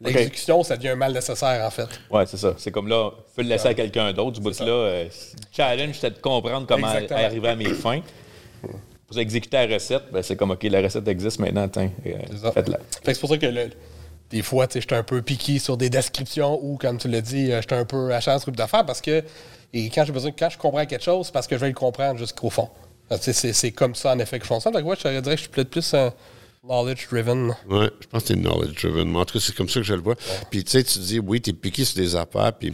l'exécution, ça devient un mal nécessaire, en fait. Ouais, c'est ça. C'est comme là, faut le laisser à quelqu'un d'autre. Du bout là, euh, le challenge, c'est de comprendre comment Exactement. arriver à mes fins. Pour exécuter la recette, ben, c'est comme, OK, la recette existe maintenant, tiens, euh, C'est ça. faites-la. Fait que c'est pour ça que le- des fois, tu sais, j'étais un peu piqué sur des descriptions ou, comme tu l'as dit, euh, j'étais un peu à chance groupe d'affaires parce que et quand j'ai besoin, quand je comprends quelque chose, c'est parce que je vais le comprendre jusqu'au fond. Tu C'est comme ça, en effet, que je fonctionne. Donc, ouais, je dirais que je suis peut-être plus un, Knowledge driven. Ouais, je pense que c'est knowledge driven. Mais en tout cas, c'est comme ça que je le vois. Puis tu sais, tu dis, oui, tu es piqué sur des affaires. Puis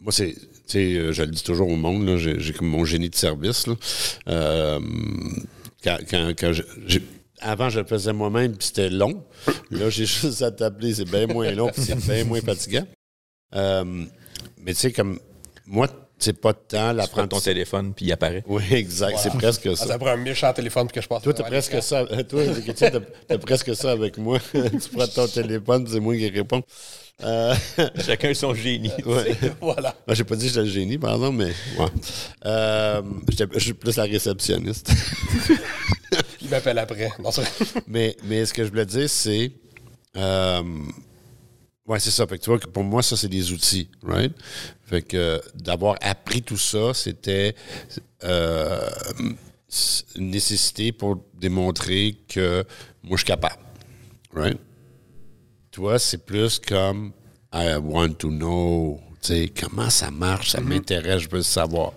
moi, c'est. Tu sais, euh, je le dis toujours au monde, là, j'ai, j'ai comme mon génie de service. Là. Euh, quand, quand, quand je- j'ai- avant, je le faisais moi-même, puis c'était long. Là, j'ai juste à t'appeler, c'est bien moins long, puis c'est bien moins fatigant. Euh, mais tu sais, comme moi, c'est pas de temps Tu prends ton téléphone, puis il apparaît. Oui, exact, c'est presque Ah, ça. ça prend un méchant téléphone que je passe. Toi, t'as presque ça. Toi, t'as, t'as presque ça avec moi. tu prends ton téléphone, c'est moi qui réponds. Euh, Chacun son génie. ouais. voilà. Ben, j'ai pas dit que j'étais le génie, par exemple, mais ouais. Euh, je suis plus la réceptionniste. Il m'appelle après. Non, mais, mais ce que je voulais dire, c'est. Euh, ouais, c'est ça. Fait que tu vois que pour moi, ça, c'est des outils, right? Fait que euh, d'avoir appris tout ça, c'était euh, une nécessité pour démontrer que moi, je suis capable, right? Toi, c'est plus comme I want to know, tu sais, comment ça marche, ça m'intéresse, je veux savoir.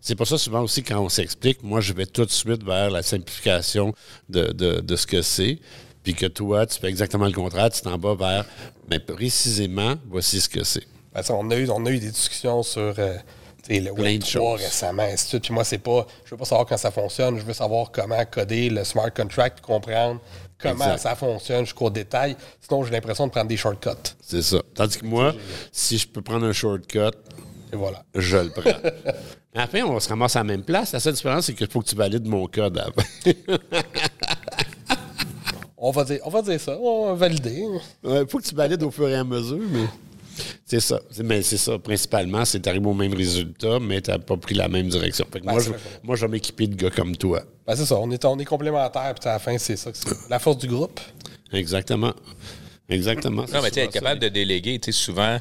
C'est pour ça, souvent aussi, quand on s'explique, moi, je vais tout de suite vers la simplification de, de- de ce que c'est. Puis que toi, tu fais exactement le contraire, tu t'en vas vers, mais précisément, voici ce que c'est. Ben, on, a eu, on a eu des discussions sur euh, le Plein Web de 3 choses. récemment, suite. Puis moi, c'est pas. Je veux pas savoir quand ça fonctionne, je veux savoir comment coder le smart contract, comprendre comment Exact. ça fonctionne jusqu'au détail. Sinon, j'ai l'impression de prendre des shortcuts. C'est ça. Tandis que moi, si je peux prendre un shortcut, Et voilà. je le prends. Après, on se ramasse à la même place. La seule différence, c'est qu'il faut que tu valides mon code avant. On va dire, on va dire ça, on va valider. Il faut que tu valides au fur et à mesure, mais c'est ça. C'est- Mais c'est ça, principalement, c'est arrivé au même résultat, mais tu n'as pas pris la même direction. Fait que moi, Ben, c'est je, moi, je vais m'équiper de gars comme toi. Ben, c'est ça, on est, on est complémentaires, puis à la fin, c'est ça. la force du groupe. Exactement. Exactement. Non, mais tu sais, être capable de déléguer, tu sais, souvent,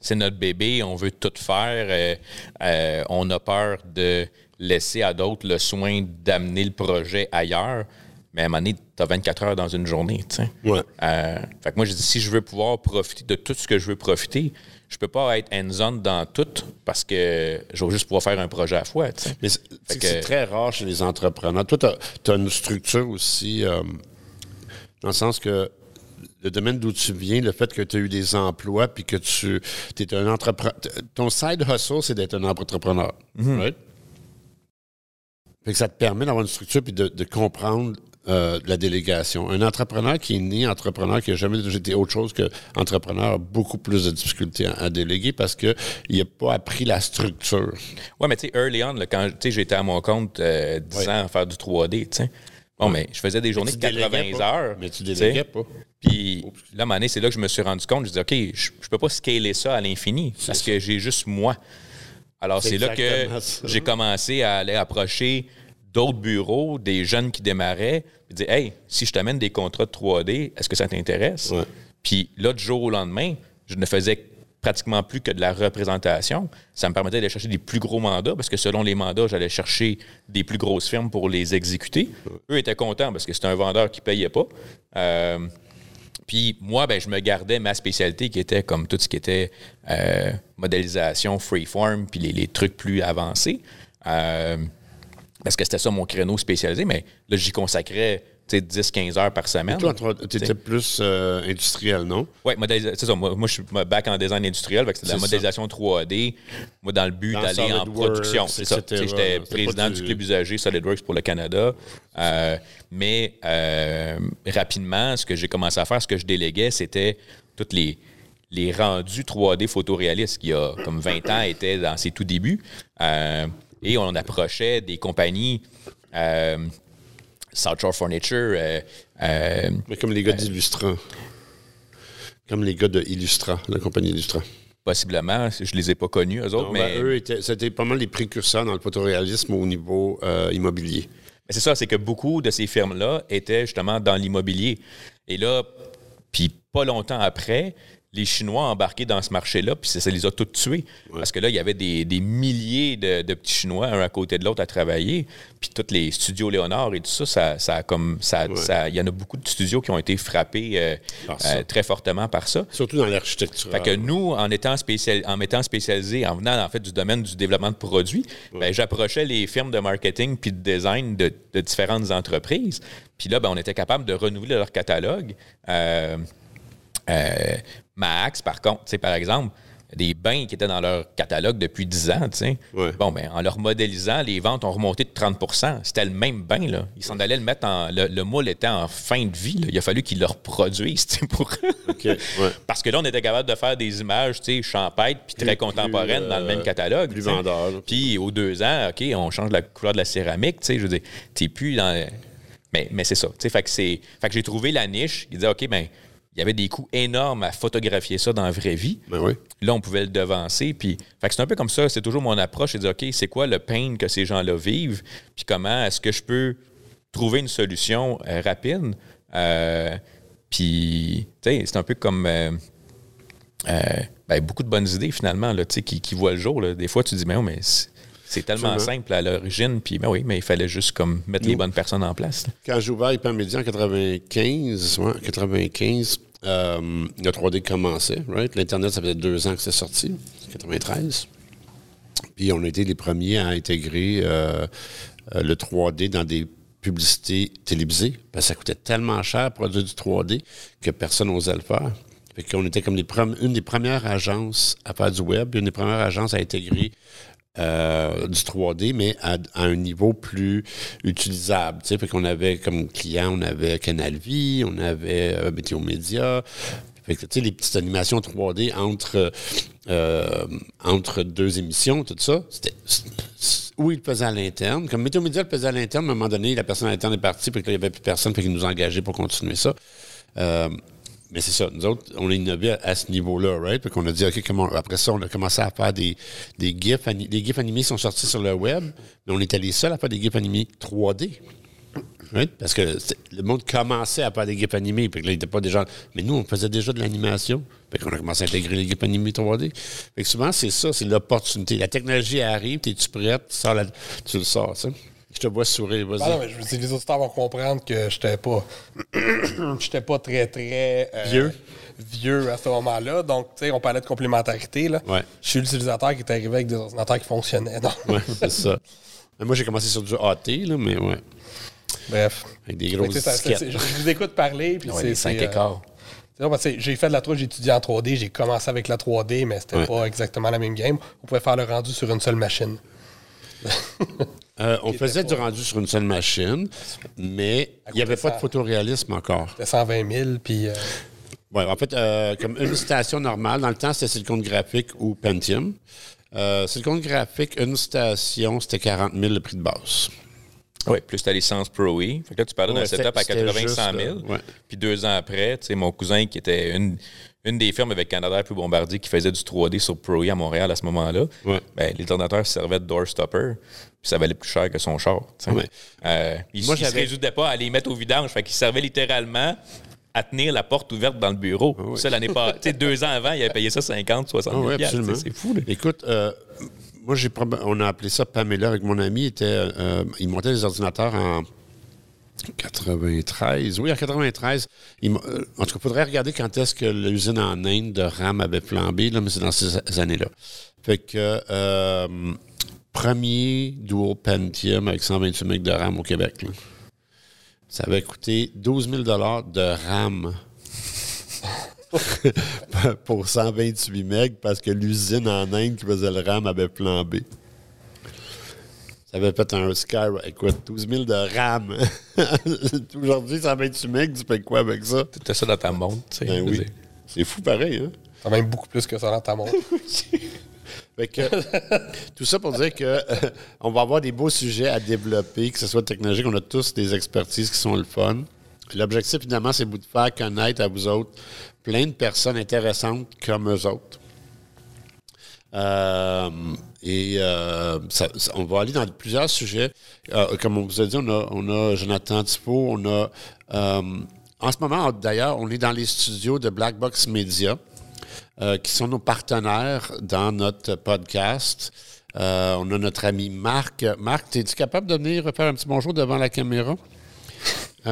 c'est notre bébé, on veut tout faire, euh, euh, on a peur de laisser à d'autres le soin d'amener le projet ailleurs, mais à un moment donné, tu as 24 heures dans une journée. Ouais. Euh, fait que moi, je dis, si je veux pouvoir profiter de tout ce que je veux profiter, je peux pas être hands-on dans tout parce que je vais juste pouvoir faire un projet à la fois. Mais c'est très rare chez les entrepreneurs. Toi, tu as, une structure aussi, euh, dans le sens que le domaine d'où tu viens, le fait que tu as eu des emplois, puis que tu es un entrepreneur. Ton side hustle, c'est d'être un entrepreneur. right? Fait que ça te permet d'avoir une structure puis de, de comprendre euh, la délégation. Un entrepreneur qui est né entrepreneur, qui n'a jamais été autre chose qu'entrepreneur, a beaucoup plus de difficultés à, à déléguer parce qu'il n'a pas appris la structure. Ouais, mais tu sais, early on, là, quand j'étais à mon compte euh, 10 Ouais. ans à faire du 3D, tu sais. Bon, mais je faisais des journées de 80 déléguais pas. heures. Mais tu déléguais pas. Puis là, à c'est là que je me suis rendu compte. Je dis, OK, je, je peux pas scaler ça à l'infini parce que j'ai juste moi. Alors, C'est là que j'ai commencé à aller approcher d'autres bureaux, des jeunes qui démarraient, puis dire, Hey, si je t'amène des contrats de 3D, est-ce que ça t'intéresse? Ouais. Puis là, du jour au lendemain, je ne faisais pratiquement plus que de la représentation. Ça me permettait d'aller chercher des plus gros mandats parce que selon les mandats, j'allais chercher des plus grosses firmes pour les exécuter. Eux étaient contents parce que c'était un vendeur qui payait pas. Euh, puis moi, ben, je me gardais ma spécialité qui était comme tout ce qui était euh, modélisation, freeform, puis les, les trucs plus avancés. Euh, parce que c'était ça mon créneau spécialisé, mais là, j'y consacrais tu sais, 10-15 heures par semaine. Toi, tu étais plus euh, industriel, non? Oui, c'est ça. Moi, moi, je suis back en design industriel, c'est de la ça. modélisation 3D. Moi, dans le but d'aller en production. C'est ça. J'étais président du du- club usager SolidWorks pour le Canada. Euh, mais euh, rapidement, ce que j'ai commencé à faire, ce que je déléguais, c'était toutes les les rendus 3D photoréalistes qui, il y a comme 20 ans, étaient dans ses tout débuts. Euh, et on approchait des compagnies, euh, South Shore Furniture, euh, euh, Mais comme les gars d'Illustrant. Comme les gars de la compagnie Illustrant. possiblement, je les ai pas connus, eux autres, Non, mais... ben, eux, étaient, c'était pas mal les précurseurs dans le photoréalisme au niveau euh, immobilier. Mais c'est ça, c'est que beaucoup de ces firmes-là étaient justement dans l'immobilier. Et là, puis pas longtemps après, les Chinois ont embarqué dans ce marché-là, puis ça, ça les a tous tués. Parce que là, il y avait des, des milliers de, de petits Chinois, un à côté de l'autre, à travailler. Puis tous les studios Léonard et tout ça, ça, ça a comme. Ça, ça- il y en a beaucoup de studios qui ont été frappés euh, euh, très fortement par ça. Surtout dans l'architecture. Fait que nous, en étant spécial, en m'étant spécialisé, en venant en fait du domaine du développement de produits, ben, j'approchais les firmes de marketing puis de design de, de différentes entreprises. Puis là, ben, on était capable de renouveler leur catalogue. Euh, euh, Max, par contre, par exemple, des bains qui étaient dans leur catalogue depuis 10 ans. Ouais. Bon, ben, en leur modélisant, les ventes ont remonté de 30% C'était le même bain, là. Ils s'en allaient le mettre en... Le, le moule était en fin de vie, là. Il a fallu qu'ils le reproduisent, pour... Ouais. Parce que là, on était capable de faire des images, tu champêtres puis très contemporaines dans le même euh, catalogue. plus vendeur. Puis aux deux ans, OK, on change la couleur de la céramique, tu sais, je veux dire, t'es plus dans... Mais, mais c'est ça, que. Fait que j'ai trouvé la niche. Il disait, OK, ben il y avait des coûts énormes à photographier ça dans la vraie vie. Ben oui. Là, on pouvait le devancer. Puis, c'est un peu comme ça. C'est toujours mon approche. C'est de dire, OK, c'est quoi le pain que ces gens-là vivent? Puis comment est-ce que je peux trouver une solution euh, rapide? Euh, puis, tu sais, c'est un peu comme euh, ben, beaucoup de bonnes idées, finalement, là, qui, qui voient le jour. là. Des fois, tu dis, mais, oh, mais c'est tellement Absolument. simple à l'origine. Puis, ben oui, mais il fallait juste comme mettre les bonnes personnes en place. là. Quand j'ai ouvert Hypermedia en 95, ouais, 95, euh, le 3D commençait, right? L'Internet, ça faisait deux ans que c'est sorti, 93. Puis on a été les premiers à intégrer euh, euh, le 3D dans des publicités télévisées. Parce que ça coûtait tellement cher produire du 3D que personne n'osait le faire. Fait qu'on était comme les une des premières agences à faire du web, une des premières agences à intégrer euh, du 3D, mais à, un niveau plus utilisable. tu qu'on avait comme client, on avait Canal Vie, on avait euh, Météo Média. Les petites animations 3D entre, euh, entre deux émissions, tout ça, c'était où ils le faisaient à l'interne. Comme Météo Média le faisait à l'interne, à un moment donné, la personne à l'interne est partie, puis que là, il n'y avait plus personne, puis qu'ils nous engageaient pour continuer ça. Euh, mais c'est ça, nous autres, on a innové à, ce niveau-là, right? Puis qu'on a dit, OK, comment, après ça, on a commencé à faire des, des GIFs. Les GIFs animés sont sortis sur le web, mais on était les seuls à faire des GIFs animés 3D. Right? Parce que le monde commençait à faire des GIFs animés, puis là, il était pas déjà. Mais nous, on faisait déjà de l'animation. Fait qu'on a commencé à intégrer les GIFs animés 3D. Fait que souvent, c'est ça, c'est l'opportunité. La technologie arrive, es-tu prête? Tu, tu le sors, ça. Je te vois sourire, vas-y. Ah non, mais je veux dire, les auditeurs vont comprendre que j'étais pas. j'étais pas très, très. euh, Vieux. Vieux à ce moment-là. Donc, tu sais, on parlait de complémentarité. Là. Ouais. Je suis l'utilisateur qui est arrivé avec des ordinateurs qui fonctionnaient. C'est ça. Mais moi, j'ai commencé sur du AT, là, mais ouais. Bref. Avec des grosses ça- je vous écoute parler. Puis c'est les cinq c'est, euh, écarts. j'ai fait de la 3D, j'ai étudié en 3D, j'ai commencé avec la 3D, mais c'était Ouais. pas exactement la même game. On pouvait faire le rendu sur une seule machine. Euh, on faisait du rendu sur une seule machine, mais il n'y avait pas de photoréalisme encore. C'était 120 000, puis euh, Ouais, en fait, euh, comme une station normale, dans le temps, c'était Silicon Graphique ou Pentium. Euh, Silicon Graphique, une station, c'était 40 000 le prix de base. Oui, plus ta licence Pro E. Fait que là, tu parlais d'un Ouais, setup à c'était 80 juste, 100 000. là, ouais. Puis deux ans après, tu sais, mon cousin qui était une, une des firmes avec Canadair puis Bombardier qui faisait du 3D sur Pro E à Montréal à ce moment-là, Ouais. ben, les ordinateurs servaient de doorstopper. Puis ça valait plus cher que son char. Ouais. Euh, il Moi, il se résoudait pas à les mettre au vidange. Fait qu'il servait littéralement à tenir la porte ouverte dans le bureau. Ah Ça, l'année pas. Tu sais, deux ans avant, il avait payé ça 50, 60 Ah 000 oui, C'est fou, là. Écoute, euh, moi, j'ai on a appelé ça Pamela avec mon ami. Il, était, euh, il montait des ordinateurs en 93. Oui, en 93. Il m'a- euh, en tout cas, il faudrait regarder quand est-ce que l'usine en Inde de RAM avait flambé, là, mais c'est dans ces années-là. Fait que euh, premier Dual Pentium avec 128 MB de RAM au Québec. Ça avait coûté 12 000 de RAM pour 128 MB parce que l'usine en Inde qui faisait le RAM avait flambé. Ça avait fait un sky, écoute, 12 000 de RAM. Aujourd'hui, 128 MB, tu fais quoi avec ça? T'as ça dans ta montre. tu sais, Ben oui. C'est fou pareil, hein? quand même beaucoup plus que ça dans ta montre. Fait que, tout ça pour dire que euh, on va avoir des beaux sujets à développer, que ce soit technologique. On a tous des expertises qui sont le fun. L'objectif, évidemment, c'est de faire connaître à vous autres plein de personnes intéressantes comme eux autres. Euh, et euh, on va aller dans plusieurs sujets. Euh, comme on vous a dit, on a, on a Jonathan Thibault, on a, en ce moment, d'ailleurs, on est dans les studios de Black Box Media, qui sont nos partenaires dans notre podcast. On a notre ami Marc. Marc, es-tu capable de venir faire un petit bonjour devant la caméra?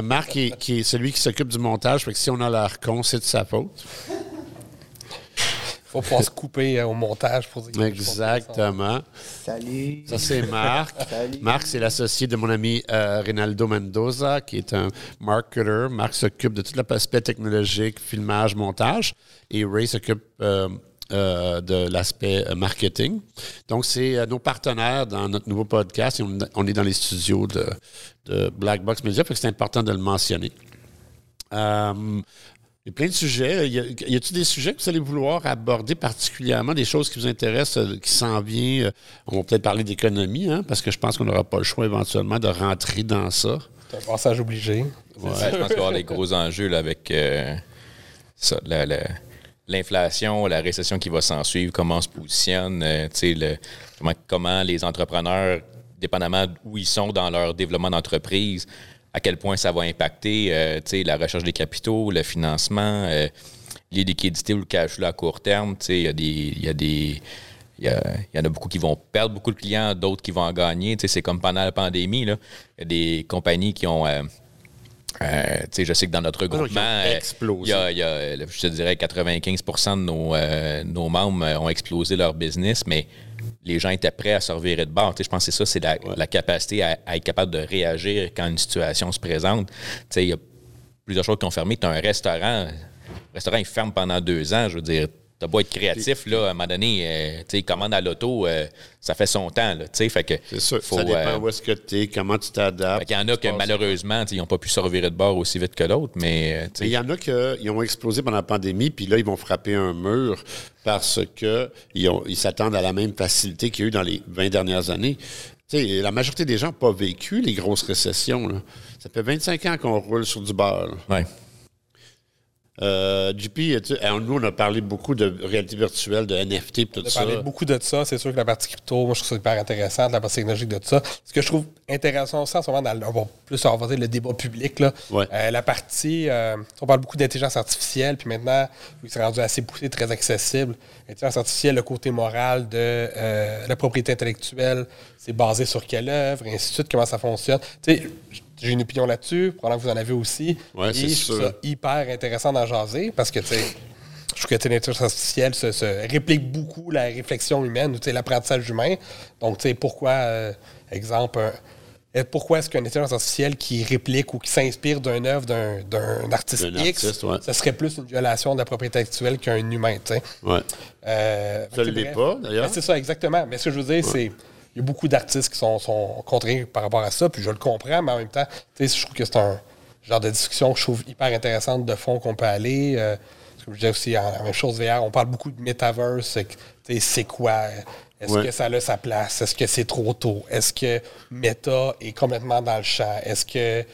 Marc, qui est celui qui s'occupe du montage, fait que si on a l'air con, c'est de sa faute. Faut pouvoir se couper euh, au montage pour dire Exactement. Salut. Ça, c'est Marc. Salut. Marc, c'est l'associé de mon ami euh, Rinaldo Mendoza, qui est un marketer. Marc s'occupe de tout l'aspect technologique, filmage, montage. Et Ray s'occupe euh, euh, de l'aspect euh, marketing. Donc, c'est euh, nos partenaires dans notre nouveau podcast. Et on, on est dans les studios de, de Black Box Media, que c'est important de le mentionner. Euh, il y a plein de sujets. Y a-t-il des sujets que vous allez vouloir aborder particulièrement, des choses qui vous intéressent, euh, qui s'en viennent? Euh, On va peut-être parler d'économie, hein, parce que je pense qu'on n'aura pas le choix éventuellement de rentrer dans ça. C'est un passage obligé. Ouais, je pense qu'il va y avoir des gros enjeux là, avec euh, ça, la- la- l'inflation, la récession qui va s'en suivre, comment on se positionne, euh, le- comment, comment les entrepreneurs, dépendamment d'où ils sont dans leur développement d'entreprise, à quel point ça va impacter euh, la recherche des capitaux, le financement, euh, les liquidités ou le cash flow à court terme. Il y a des. il y a des il y, en a beaucoup qui vont perdre beaucoup de clients, d'autres qui vont en gagner. Tu sais, C'est comme pendant la pandémie. là. Il y a des compagnies qui ont. euh, euh, tu sais, je sais que dans notre non, qui ont groupement, euh, explosé. il y a, il y a, je te dirais, 95% de nos, euh, nos membres ont explosé leur business, mais les gens étaient prêts à se revirer de bord. Tu sais, je pense que c'est ça, c'est la, la capacité à, à être capable de réagir quand une situation se présente. Tu sais, il y a plusieurs choses qui ont fermé. Tu as un restaurant, le restaurant, il ferme pendant deux ans. Je veux dire, tu beau être créatif, là, à un moment donné, euh, tu sais, commande à l'auto, euh, ça fait son temps, là, tu sais, fait que... C'est sûr. faut, ça dépend euh, où est-ce que tu es, comment tu t'adaptes. fait qu'il y en a que malheureusement, ils n'ont pas pu se revirer de bord aussi vite que l'autre, mais euh, il y en a qui ont explosé pendant la pandémie, puis là, ils vont frapper un mur parce que ils s'attendent à la même facilité qu'il y a eu dans les 20 dernières années. Tu sais, la majorité des gens n'ont pas vécu les grosses récessions. là. Ça fait 25 ans qu'on roule sur du beurre. ouais. Euh, JP, tu nous, on a parlé beaucoup de réalité virtuelle, de NFT et tout On a ça. parlé beaucoup de ça. C'est sûr que la partie crypto, moi, je trouve ça hyper intéressante, la partie technologique de ça. Ce que je trouve intéressant aussi en ce moment, dans on va plus avancer le débat public, là, Ouais. euh, la partie, euh, on parle beaucoup d'intelligence artificielle, puis maintenant, c'est rendu assez poussé, très accessible, l'intelligence artificielle, le côté moral de la propriété intellectuelle, c'est basé sur quelle œuvre, et ainsi de suite, comment ça fonctionne. Tu sais, j'ai une opinion là-dessus, probablement que vous en avez aussi. Ouais, et je trouve ça hyper intéressant d'en jaser, parce que, tu sais, je trouve que l'intelligence artificielle se, se réplique beaucoup la réflexion humaine, ou l'apprentissage humain. Donc, tu sais, pourquoi, euh, exemple, euh, pourquoi est-ce qu'une intelligence artificielle qui réplique ou qui s'inspire d'une œuvre d'un, d'un artiste X, artiste, ouais. ça serait plus une violation de la propriété intellectuelle qu'un humain, tu sais? Ouais. Euh, Ça ne l'est pas, d'ailleurs. Ben, c'est ça, exactement. Mais ce que je veux dire, c'est. Il y a beaucoup d'artistes qui sont, sont contraints par rapport à ça, puis je le comprends, mais en même temps, tu sais, je trouve que c'est un genre de discussion que je trouve hyper intéressante de fond qu'on peut aller. Euh, comme je disais aussi, la même chose VR, on parle beaucoup de metaverse. c'est que, tu sais, C'est quoi? Est-ce Ouais. que ça a sa place? Est-ce que c'est trop tôt? Est-ce que Meta est complètement dans le champ? Est-ce que.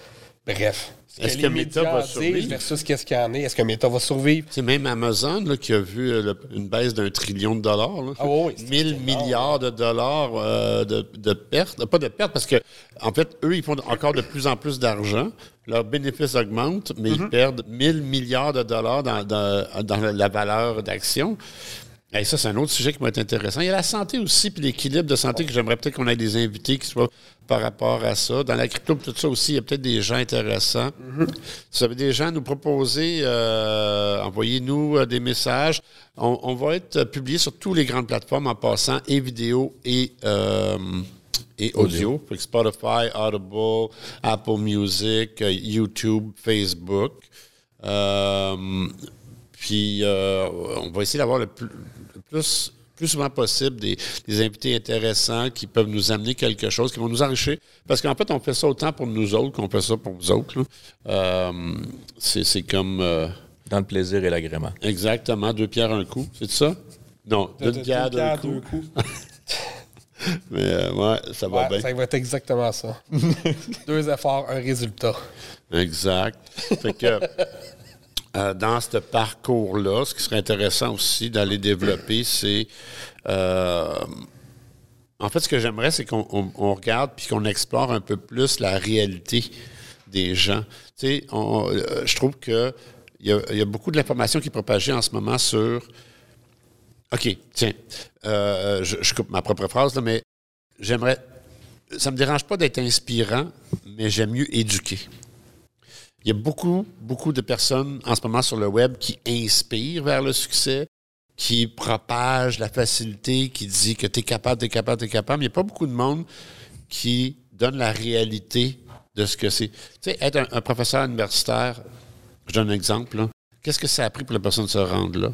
Bref. Ce Est-ce que Meta va survivre? Versus qu'est-ce qu'il y en est? Est-ce que Meta va survivre? C'est même Amazon là, qui a vu euh, le- une baisse d'un trillion de dollars. Là. Ah oui, oui, c'est 1000 énorme. milliards de dollars euh, de, de pertes. Pas de pertes, parce que, en fait, eux, ils font encore de plus en plus d'argent. Leurs bénéfices augmentent, mais Mm-hmm. ils perdent 1000 milliards de dollars dans, dans- dans la valeur d'action. Et ça, c'est un autre sujet qui va être intéressant. Il y a la santé aussi, puis l'équilibre de santé, que j'aimerais peut-être qu'on ait des invités qui soient par rapport à ça. Dans la crypto, tout ça aussi, il y a peut-être des gens intéressants. Si vous avez des gens à nous proposer, euh, envoyez-nous euh, des messages. On, on va être publié sur toutes les grandes plateformes en passant, et vidéo et, euh, et audio. Spotify, Audible, Apple Music, YouTube, Facebook. Euh, puis, euh, on va essayer d'avoir le plus, le plus, plus souvent possible des, des invités intéressants qui peuvent nous amener quelque chose, qui vont nous enrichir. Parce qu'en fait, on fait ça autant pour nous autres qu'on fait ça pour vous autres. Euh, c'est comme euh, Dans le plaisir et l'agrément. exactement deux pierres un coup. C'est ça? Non, deux Deux pierres d'un pierres, coup. deux coups. Mais euh, ouais, ça va Ouais, bien. ça va être exactement ça. Deux efforts, un résultat. Exact. Fait que euh, dans ce parcours-là, ce qui serait intéressant aussi d'aller développer, c'est euh, en fait ce que j'aimerais, c'est qu'on on- on regarde puis qu'on explore un peu plus la réalité des gens. Tu sais, on- euh, je trouve que il y, a, beaucoup de l'information qui est propagée en ce moment sur. OK, tiens, je, je coupe ma propre phrase, là, mais j'aimerais. Ça me dérange pas d'être inspirant, mais j'aime mieux éduquer. Il y a beaucoup, beaucoup de personnes en ce moment sur le web qui inspirent vers le succès, qui propagent la facilité, qui dit que tu es capable, tu es capable, tu es capable. Mais il n'y a pas beaucoup de monde qui donne la réalité de ce que c'est. Tu sais, être un, professeur universitaire, je donne un exemple, qu'est-ce que ça a pris pour la personne de se rendre là?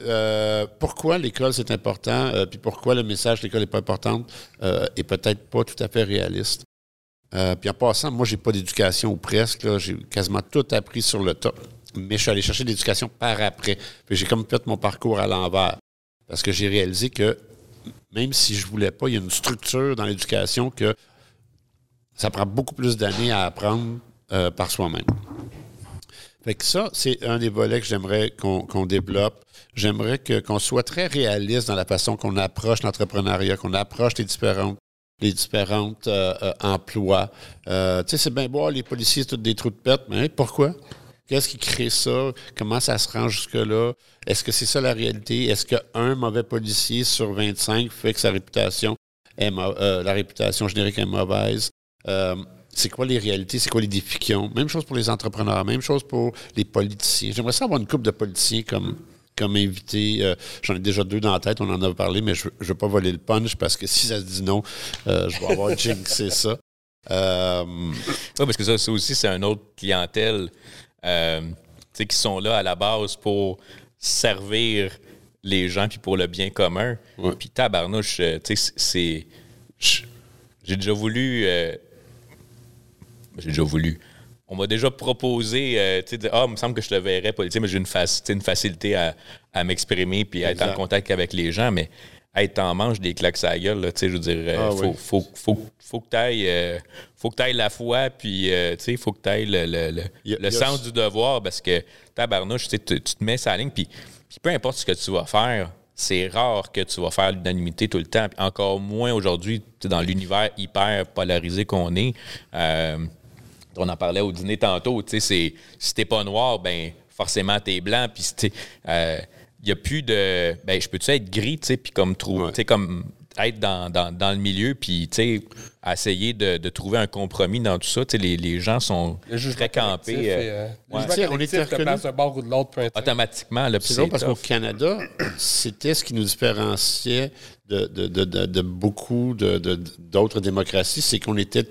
Euh, pourquoi l'école c'est important, euh, puis pourquoi le message l'école n'est pas importante euh, est peut-être pas tout à fait réaliste? Euh, puis en passant, moi, j'ai pas d'éducation ou presque. J'ai quasiment tout appris sur le tas. Mais je suis allé chercher l'éducation par après. J'ai comme fait mon parcours à l'envers. Parce que j'ai réalisé que même si je voulais pas, il y a une structure dans l'éducation que ça prend beaucoup plus d'années à apprendre euh, par soi-même. Fait que ça, c'est un des volets que j'aimerais qu'on développe. J'aimerais qu'on soit très réaliste dans la façon qu'on approche l'entrepreneuriat, qu'on approche les différentes les différentes euh, euh, emplois. Euh, tu sais, c'est bien beau, les policiers, c'est tous des trous de pète, mais pourquoi? Qu'est-ce qui crée ça? Comment ça se rend jusque-là? Est-ce que c'est ça la réalité? Est-ce qu'un mauvais policier sur 25 fait que sa réputation est la réputation générique est mauvaise? C'est quoi les réalités? C'est quoi les défis ont? Même chose pour les entrepreneurs, même chose pour les politiciens. J'aimerais ça avoir une couple de politiciens comme, comme invité. Euh, J'en ai déjà deux dans la tête, on en a parlé, mais je ne veux pas voler le punch parce que si ça se dit non, euh, je vais avoir jinxé ça. Euh, Oui, parce que ça, ça aussi, c'est une autre clientèle euh, qui sont là à la base pour servir les gens puis pour le bien commun. Ouais. Puis tabarnouche, tu sais, c'est... J'ai déjà voulu... j'ai déjà voulu. On m'a déjà proposé, euh, tu sais, ah, il me semble que je te verrais politique, mais j'ai une, une facilité à, à m'exprimer puis à être en contact avec les gens, mais être en manche des claques à la gueule, là, tu sais, je veux dire, euh, Ah faut, oui. faut, faut, faut que tu ailles, faut que t'ailles la foi, puis euh, tu sais, faut que tu ailles le, le, le- y y sens du devoir, parce que tabarnouche, tu sais, tu te mets sa ligne, puis puis peu importe ce que tu vas faire, c'est rare que tu vas faire l'unanimité tout le temps, puis encore moins aujourd'hui, dans l'univers hyper polarisé qu'on est. Euh, on en parlait au dîner tantôt, tu sais, c'est si t'es pas noir, ben forcément t'es blanc, puis il n'y a plus de, ben je peux-tu être gris, tu sais, puis comme trouver, Ouais. tu sais, comme être dans, dans, dans le milieu, puis tu sais, essayer de, de trouver un compromis dans tout ça, tu sais, les, les gens sont Le très campés. euh, et, euh, le ouais. sais, on était reconnus- bord ou de l'autre, automatiquement, C'est drôle parce qu'au. Canada, c'était ce qui nous différenciait de, de- de- de- de beaucoup de- de- d'autres démocraties, c'est qu'on était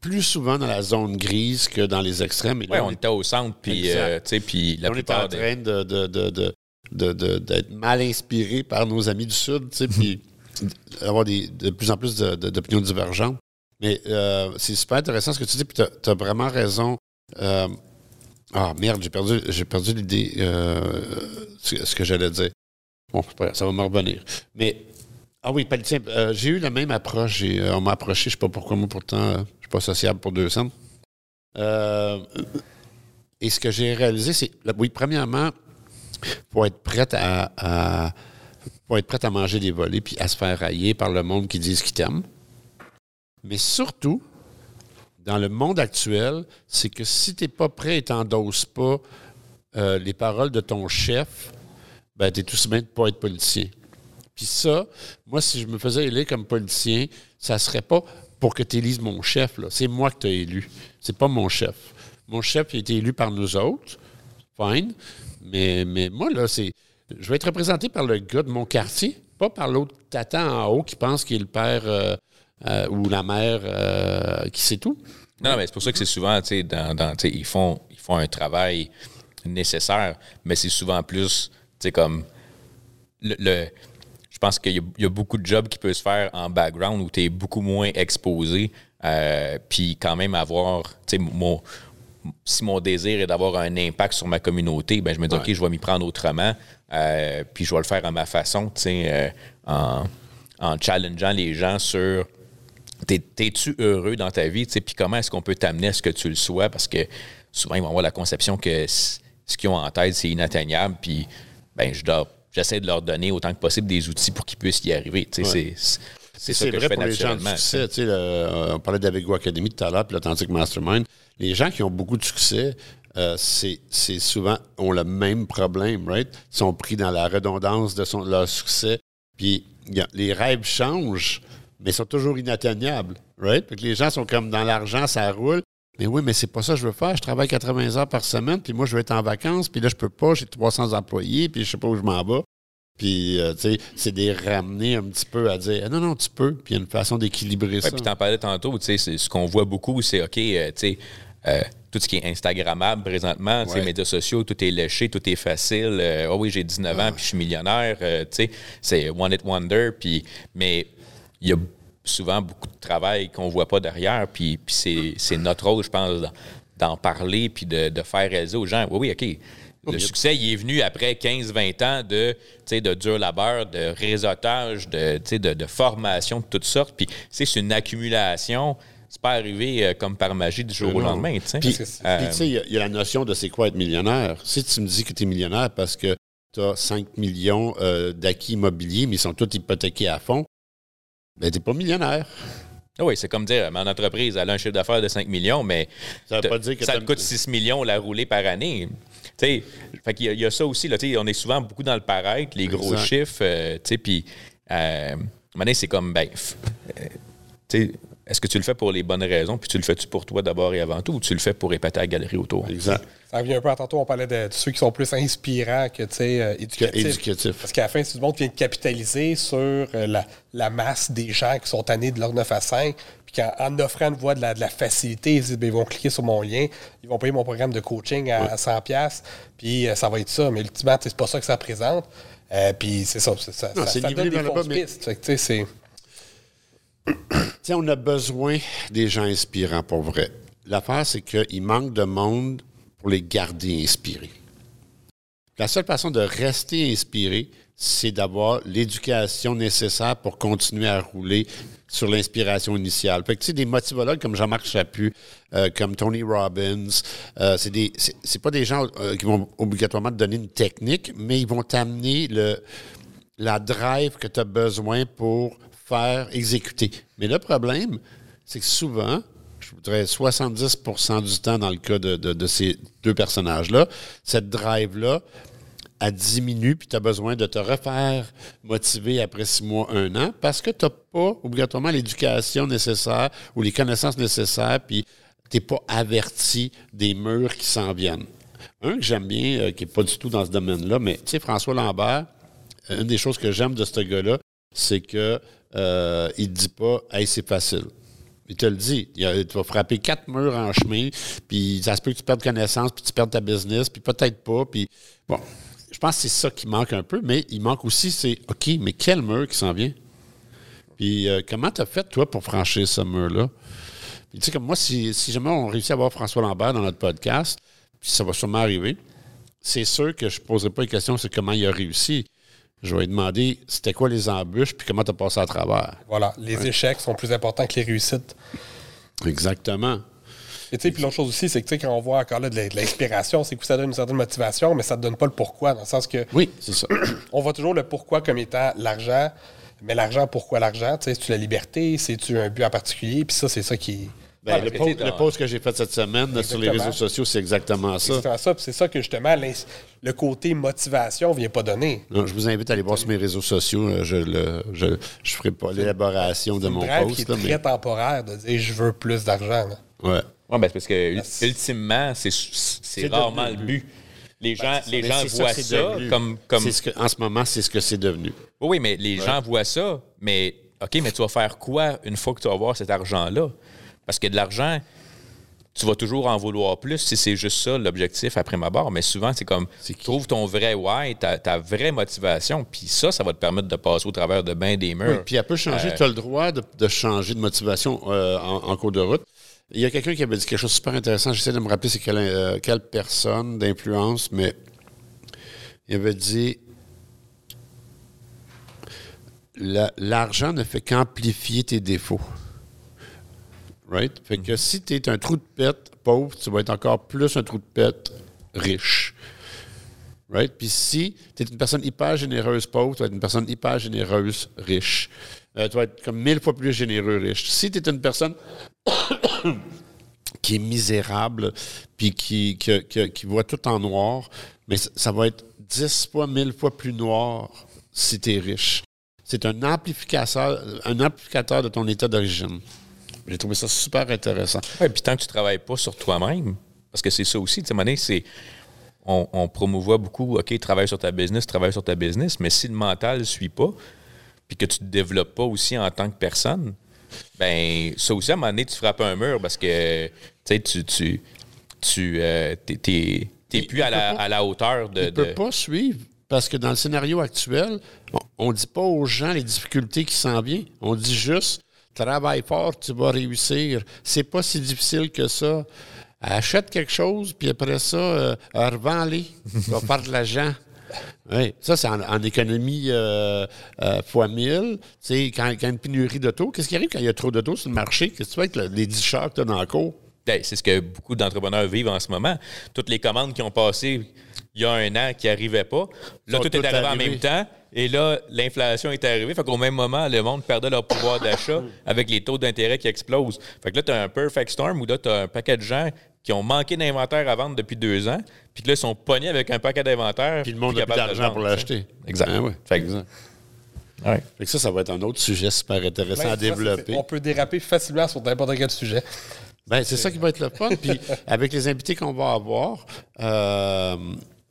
plus souvent dans la zone grise que dans les extrêmes. Ouais, on était au centre, puis euh, puis la on est en des... train de, d'être mal inspiré par nos amis du Sud, puis avoir des, de plus en plus d'opinions divergentes. Mais euh, c'est super intéressant ce que tu dis, puis tu as, vraiment raison. Euh, ah merde, j'ai perdu, j'ai perdu l'idée, euh, ce, que j'allais dire. Bon, ça va me revenir. Mais, ah oui, politicien, euh, j'ai eu la même approche. Euh, on m'a approché, je sais pas pourquoi, moi pourtant, euh, je suis pas sociable pour deux cents. Et ce que j'ai réalisé, c'est, oui, premièrement, pour être prête à, pour être prête à manger des volets puis à se faire railler par le monde qui disent qu'ils t'aiment. Mais surtout, dans le monde actuel, c'est que si tu n'es pas prêt et t'endosses pas les paroles de ton chef, ben, tu es tout aussi bien de pas être politicien. Puis ça, moi, si je me faisais élire comme politicien, ça serait pas pour que tu élises mon chef. C'est moi que tu as élu. C'est pas mon chef. Mon chef a été élu par nous autres. Fine. Mais, mais moi, là, c'est. Je vais être représenté par le gars de mon quartier, pas par l'autre tata en haut qui pense qu'il est le père euh, euh, ou la mère euh, qui sait tout. Non, mais c'est pour ça que c'est souvent, tu sais, dans, dans- ils, font, ils font un travail nécessaire, mais c'est souvent plus, tu sais, comme. Le, pense qu'il y, a- il y a beaucoup de jobs qui peuvent se faire en background où tu es beaucoup moins exposé, euh, puis quand même avoir, tu sais, mon. Si mon désir est d'avoir un impact sur ma communauté, ben je me dis, OK, je vais m'y prendre autrement, euh, puis je vais le faire à ma façon, tu sais, euh, en, en challengeant les gens sur T'es- T'es-tu heureux dans ta vie? tu sais, Puis comment est-ce qu'on peut t'amener à ce que tu le sois? Parce que souvent, ils vont avoir la conception que ce qu'ils ont en tête, c'est inatteignable. Puis ben, je dois- j'essaie de leur donner autant que possible des outils pour qu'ils puissent y arriver. tu sais, Ouais. c'est- c'est que je vrai fais pour les gens de succès. tu sais, le- on parlait d'Avego Academy tout à l'heure, puis l'Authentic Mastermind. Les gens qui ont beaucoup de succès, euh, c'est c'est souvent ont le même problème, right? Ils sont pris dans la redondance de son, leur succès. Puis a- les rêves changent, mais ils sont toujours inatteignables, right? Fait que les gens sont comme dans l'argent, ça roule. Mais oui, mais c'est pas ça que je veux faire. Je travaille 80 heures par semaine, puis moi, je veux être en vacances, puis là, je peux pas, j'ai 300 employés, puis je sais pas où je m'en vais. Puis, euh, tu sais, c'est des ramener un petit peu à dire, Ah, non, non, tu peux. Puis, il y a une façon d'équilibrer Ouais, ça. puis t'en parlais tantôt, tu sais, c'est- ce qu'on voit beaucoup, c'est OK, euh, tu sais, euh, tout ce qui est Instagrammable présentement, Ouais. médias sociaux, tout est léché, tout est facile. Euh, Ah oui, j'ai 19 ans, puis je suis millionnaire. tu sais, c'est one hit wonder. Puis, mais il y a souvent beaucoup de travail qu'on voit pas derrière. Puis, puis c'est, notre rôle, je pense, d'en- parler, puis de, de faire réaliser aux gens. Oui, oui, OK. Le succès, il est venu après 15-20 ans de, de dur labeur, de réseautage, de, de, de formation de toutes sortes. Puis, c'est une accumulation. C'est pas arrivé euh, comme par magie du jour au lendemain. Puis, Euh, tu sais, y il y, a la notion de c'est quoi être millionnaire. Si tu me dis que tu es millionnaire parce que tu as 5 millions euh, d'acquis immobiliers, mais ils sont tous hypothéqués à fond, ben, tu n'es pas millionnaire. ah oui, c'est comme dire, mon entreprise, elle a un chiffre d'affaires de 5 millions, mais Ça veut pas dire que ça te coûte 6 millions la rouler par année. Tu sais, fait qu'il y a- il y, a ça aussi. Là, tu sais, on est souvent beaucoup dans le paraître, les gros Exact. chiffres. euh, tu sais, puis, euh, à un moment donné, c'est comme, ben, est-ce que tu le fais pour les bonnes raisons, puis tu le fais-tu pour toi d'abord et avant tout, ou tu le fais pour épater la galerie autour? Exact. Ça revient un peu à tantôt, on parlait de, de ceux qui sont plus inspirants que tu sais, euh, éducatifs. éducatif. Parce qu'à la fin, c'est du monde qui vient de capitaliser sur euh, la, la masse des gens qui sont tannés de leur 9 à 5, puis qu'en en offrant une voie de la, de la facilité, ils disent, ben, ils vont cliquer sur mon lien, ils vont payer mon programme de coaching à, à 100$, puis euh, ça va être ça. Mais ultimement, tu sais, c'est pas ça que ça présente. Euh, puis c'est ça, c'est ça, Non, ça, ça donne des le fausses mais- pistes. Fait que, on a besoin des gens inspirants pour vrai. L'affaire, c'est qu'il manque de monde pour les garder inspirés. La seule façon de rester inspiré, c'est d'avoir l'éducation nécessaire pour continuer à rouler sur l'inspiration initiale. Que, tu sais, des motivologues comme Jean-Marc Chaput, euh, comme Tony Robbins, euh, c'est des, c'est pas des gens euh, qui vont obligatoirement te donner une technique, mais ils vont t'amener le, la drive que tu as besoin pour faire exécuter. Mais le problème, c'est que souvent, je voudrais 70% du temps dans le cas de, ces deux personnages-là, cette drive-là, elle diminue, puis tu as besoin de te refaire motiver après six mois, un an, parce que tu n'as pas obligatoirement l'éducation nécessaire ou les connaissances nécessaires, puis tu n'es pas averti des murs qui s'en viennent. Un que j'aime bien, euh, qui n'est pas du tout dans ce domaine-là, mais tu sais, François Lambert, euh, une des choses que j'aime de ce gars-là, c'est que euh, il ne dit pas Hey, c'est facile. Il te le dit. Il tu vas frapper quatre murs en chemin, puis ça se peut que tu perdes connaissance, puis tu perdes ta business, puis peut-être pas. Puis bon, je pense que c'est ça qui manque un peu, mais il manque aussi, c'est OK, mais quel mur qui s'en vient? Puis euh, comment tu as fait, toi, pour franchir ce mur-là? Puis tu sais, comme moi, si, jamais on réussit à avoir François Lambert dans notre podcast, puis ça va sûrement arriver, c'est sûr que je ne poserai pas une question sur comment il a réussi. Je vais lui demander c'était quoi les embûches, puis comment tu as passé à travers? Voilà, les échecs sont plus importants que les réussites. Exactement. Et tu sais, puis l'autre chose aussi, c'est que tu sais, quand on voit encore là de l'inspiration, c'est que ça donne une certaine motivation, mais ça ne donne pas le pourquoi, dans le sens que Oui, c'est ça. on voit toujours le pourquoi comme étant l'argent, mais l'argent, pourquoi l'argent? Tu sais, c'est-tu la liberté? C'est-tu un but en particulier? Puis ça, c'est ça qui. Ben, Ouais, le, post, le que j'ai fait cette semaine sur les réseaux sociaux, c'est exactement ça. C'est ça, c'est que justement, le côté motivation ne vient pas donner. Non, je vous invite à aller voir sur mes réseaux sociaux. euh, Je ne je, je ferai pas l'élaboration de mon post. qui est là, très mais, temporaire de dire je veux plus d'argent. ouais. Oui, ben, c'est parce que c'est- ultimement, c'est, c'est C'est rarement le but. Les gens, les Mais gens c'est ça voient c'est ça, comme. comme C'est ce que, en ce moment, c'est ce que c'est devenu. Oui, oui, mais les gens voient ça, mais OK, mais tu vas faire quoi une fois que tu vas avoir cet argent-là? Parce que de l'argent, tu vas toujours en vouloir plus si c'est juste ça l'objectif après ma barre. Mais souvent, c'est comme, trouve ton vrai why, ta, ta vraie motivation, puis ça, ça va te permettre de passer au travers de bien des murs. Oui, puis elle peut changer. Euh, tu as le droit de, de changer de motivation euh, en, en cours de route. Il y a quelqu'un qui avait dit quelque chose de super intéressant. J'essaie de me rappeler c'est quelle, euh, quelle personne d'influence, mais il avait dit La- l'argent ne fait qu'amplifier tes défauts. Right? Fait que si tu es un trou de pète pauvre, tu vas être encore plus un trou de pète riche. Right? Puis si tu es une personne hyper généreuse pauvre, tu vas être une personne hyper généreuse riche. Euh, tu vas être comme mille fois plus généreux riche. Si tu es une personne qui est misérable, puis qui, qui, qui, qui voit tout en noir, mais ça, ça va être dix fois, mille fois plus noir si tu es riche. C'est un amplificateur, un amplificateur de ton état d'origine. J'ai trouvé ça super intéressant. Ouais, puis tant que tu travailles pas sur toi-même, parce que c'est ça aussi, tu sais, c'est. On, on promouvoit beaucoup, OK, travaille sur ta business, travaille sur ta business, mais si le mental ne suit pas, puis que tu te développes pas aussi en tant que personne, ben ça aussi, à un moment donné, tu frappes un mur parce que, tu sais, tu. tu, tu euh, Il- plus à la, pas- à la hauteur de. Il ne peut de- pas suivre parce que dans le scénario actuel, on ne dit pas aux gens les difficultés qui s'en viennent. On dit juste travaille fort, tu vas réussir. C'est pas si difficile que ça. Achète quelque chose, puis après ça, euh, revends-les. Tu vas faire de l'argent. Oui, ça, c'est en, en économie euh, euh, fois 1000. Tu sais, quand, il y a une pénurie d'auto, qu'est-ce qui arrive quand il y a trop d'auto sur le marché? Qu'est-ce que tu fais avec le- les 10 chars que tu as dans la cour? Ben, c'est ce que beaucoup d'entrepreneurs vivent en ce moment. Toutes les commandes qui ont passé il y a un an qui n'arrivaient pas, là, tout est arrivé en même temps. Et là, l'inflation est arrivée. Fait qu'au même moment, le monde perdait leur pouvoir d'achat avec les taux d'intérêt qui explosent. Fait que là, tu as un perfect storm où là, tu as un paquet de gens qui ont manqué d'inventaire à vendre depuis deux ans. Puis là, ils sont pognés avec un paquet d'inventaire. Puis le monde n'a plus d'argent pour l'acheter. Exact. Ah ouais. Fait que- Exact. Ouais. Fait que ça, ça va être un autre sujet super intéressant Ouais, à ça, développer. On peut déraper facilement sur n'importe quel sujet. Ben, c'est ça qui va être le fun. Puis avec les invités qu'on va avoir, euh,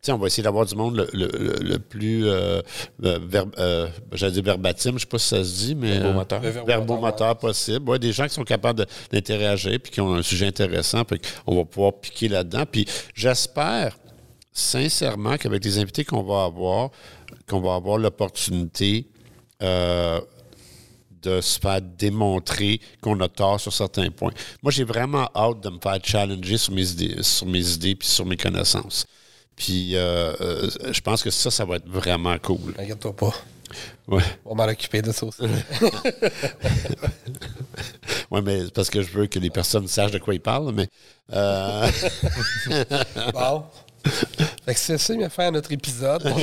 on va essayer d'avoir du monde le, le- le- le plus, euh, euh, ver- euh, j'allais dire verbatim, je sais pas si ça se dit, mais Verbomoteur. euh, verbomoteur, possible. Ouais, des gens qui sont capables d'interagir puis qui ont un sujet intéressant, puis on va pouvoir piquer là-dedans. Puis j'espère sincèrement qu'avec les invités qu'on va avoir, qu'on va avoir l'opportunité euh, de se faire démontrer qu'on a tort sur certains points. Moi, j'ai vraiment hâte de me faire challenger sur mes idées, sur mes idées puis sur mes connaissances. Puis, euh, euh, je pense que ça, ça va être vraiment cool. Inquiète-toi pas. Ouais, On va m'en occuper de ça aussi. ouais mais c'est parce que je veux que les personnes sachent de quoi ils parlent, mais... euh, bon. Fait que c'est ça, il faire notre épisode.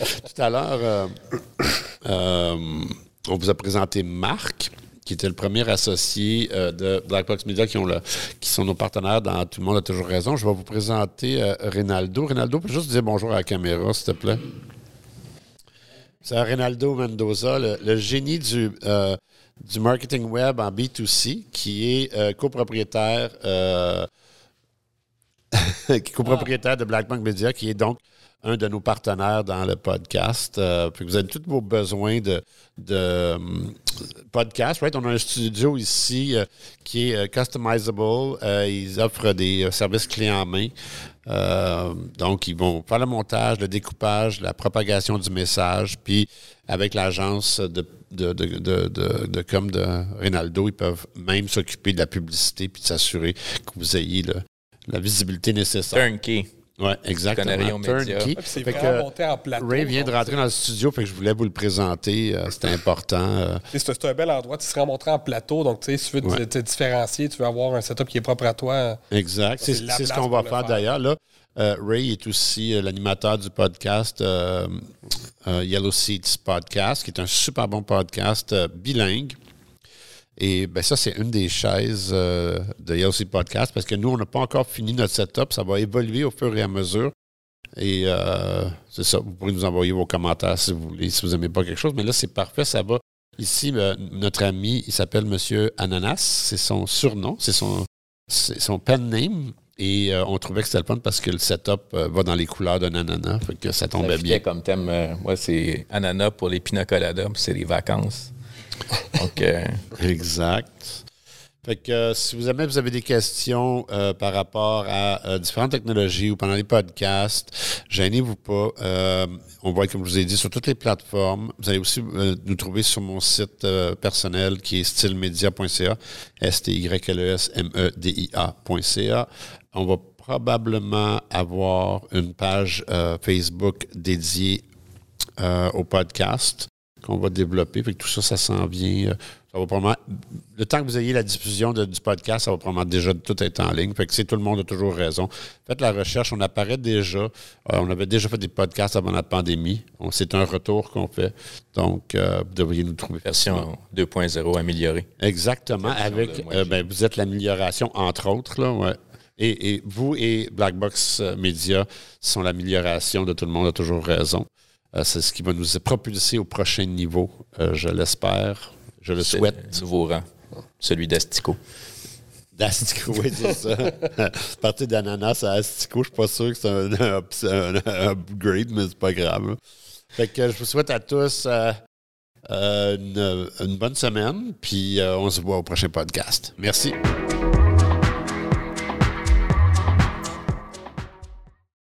Tout à l'heure, euh, on vous a présenté Marc, qui était le premier associé euh, de Black Box Media, qui, ont le- qui sont nos partenaires dans Tout le monde a toujours raison. Je vais vous présenter euh, Rinaldo. Rinaldo, peux juste dire bonjour à la caméra, s'il te plaît? C'est Rinaldo Mendoza, le, génie du, euh, du marketing web en B2C, qui est euh, copropriétaire qui est copropriétaire de Blackbank Media, qui est donc un de nos partenaires dans le podcast. Euh, puis vous avez tous vos besoins de, de hum, podcast. On a un studio ici euh, qui est euh, customizable. Euh, ils offrent des euh, services clés en main. Euh, donc, ils vont faire le montage, le découpage, la propagation du message. Puis, avec l'agence de, de, de, de, de- de Rinaldo, ils peuvent même s'occuper de la publicité puis de s'assurer que vous ayez la visibilité nécessaire. Turnkey. Oui, exactement. Puis c'est Fait vraiment que monté en plateau. Ray vient de rentrer dans le studio, fait que je voulais vous le présenter. euh, C'était important. euh, C'est un bel endroit. Tu seras montré en plateau. Donc, tu sais, si tu veux te- Ouais. te différencier, tu veux avoir un setup qui est propre à toi. exact. C'est ce qu'on va faire faire. d'ailleurs. Là, euh, Ray est aussi euh, l'animateur du podcast euh, euh, Yellow Seats Podcast, qui est un super bon podcast euh, bilingue. Et ben ça, c'est une des chaises euh, de Seats Podcast parce que nous, on n'a pas encore fini notre setup. Ça va évoluer au fur et à mesure. Et euh, c'est ça. Vous pourrez nous envoyer vos commentaires si vous voulez, si vous n'aimez pas quelque chose. Mais là, c'est parfait. Ça va. Ici, euh, notre ami, il s'appelle Monsieur Ananas. C'est son surnom. C'est son, son pen name. Et euh, on trouvait que c'était le fun parce que le setup euh, va dans les couleurs d'un ananas. Fait que ça Ça tombait fitait bien. comme thème. euh, moi, c'est ananas pour les pina coladas, c'est les vacances. Euh, Exact. Fait que euh, si vous avez, vous avez des questions euh, par rapport à euh, différentes technologies ou pendant les podcasts, gênez-vous pas. On va être, comme je vous ai dit, sur toutes les plateformes. Vous allez aussi nous trouver sur mon site personnel qui est stylemedia.ca, S-T-Y-L-E-S-M-E-D-I-A.ca. On va probablement avoir une page Facebook dédiée au podcast qu'on va développer. Fait que tout ça, ça s'en vient. Ça va probablement, le temps que vous ayez la diffusion de- du podcast, ça va probablement déjà tout être en ligne. Fait que c'est tout le monde a toujours raison. Faites la recherche, on apparaît déjà. Euh, on avait déjà fait des podcasts avant la pandémie. C'est un retour qu'on fait. Donc, euh, vous devriez nous trouver. Version 2.0 améliorée. Exactement. Avec, euh, ben, vous êtes l'amélioration, entre autres. Là, ouais. et, et vous et Black Box euh, Media sont l'amélioration de tout le monde a toujours raison. Euh, c'est ce qui va nous propulser au prochain niveau, euh, je l'espère. Je le souhaite. le Nouveau rang, celui d'Astico. D'Astico, oui, c'est ça. Partir d'ananas à Astico, je suis pas sûr que c'est un, up- un- un upgrade, mais c'est pas grave. Fait que je vous souhaite à tous euh, euh, une, une bonne semaine, puis euh, on se voit au prochain podcast. Merci.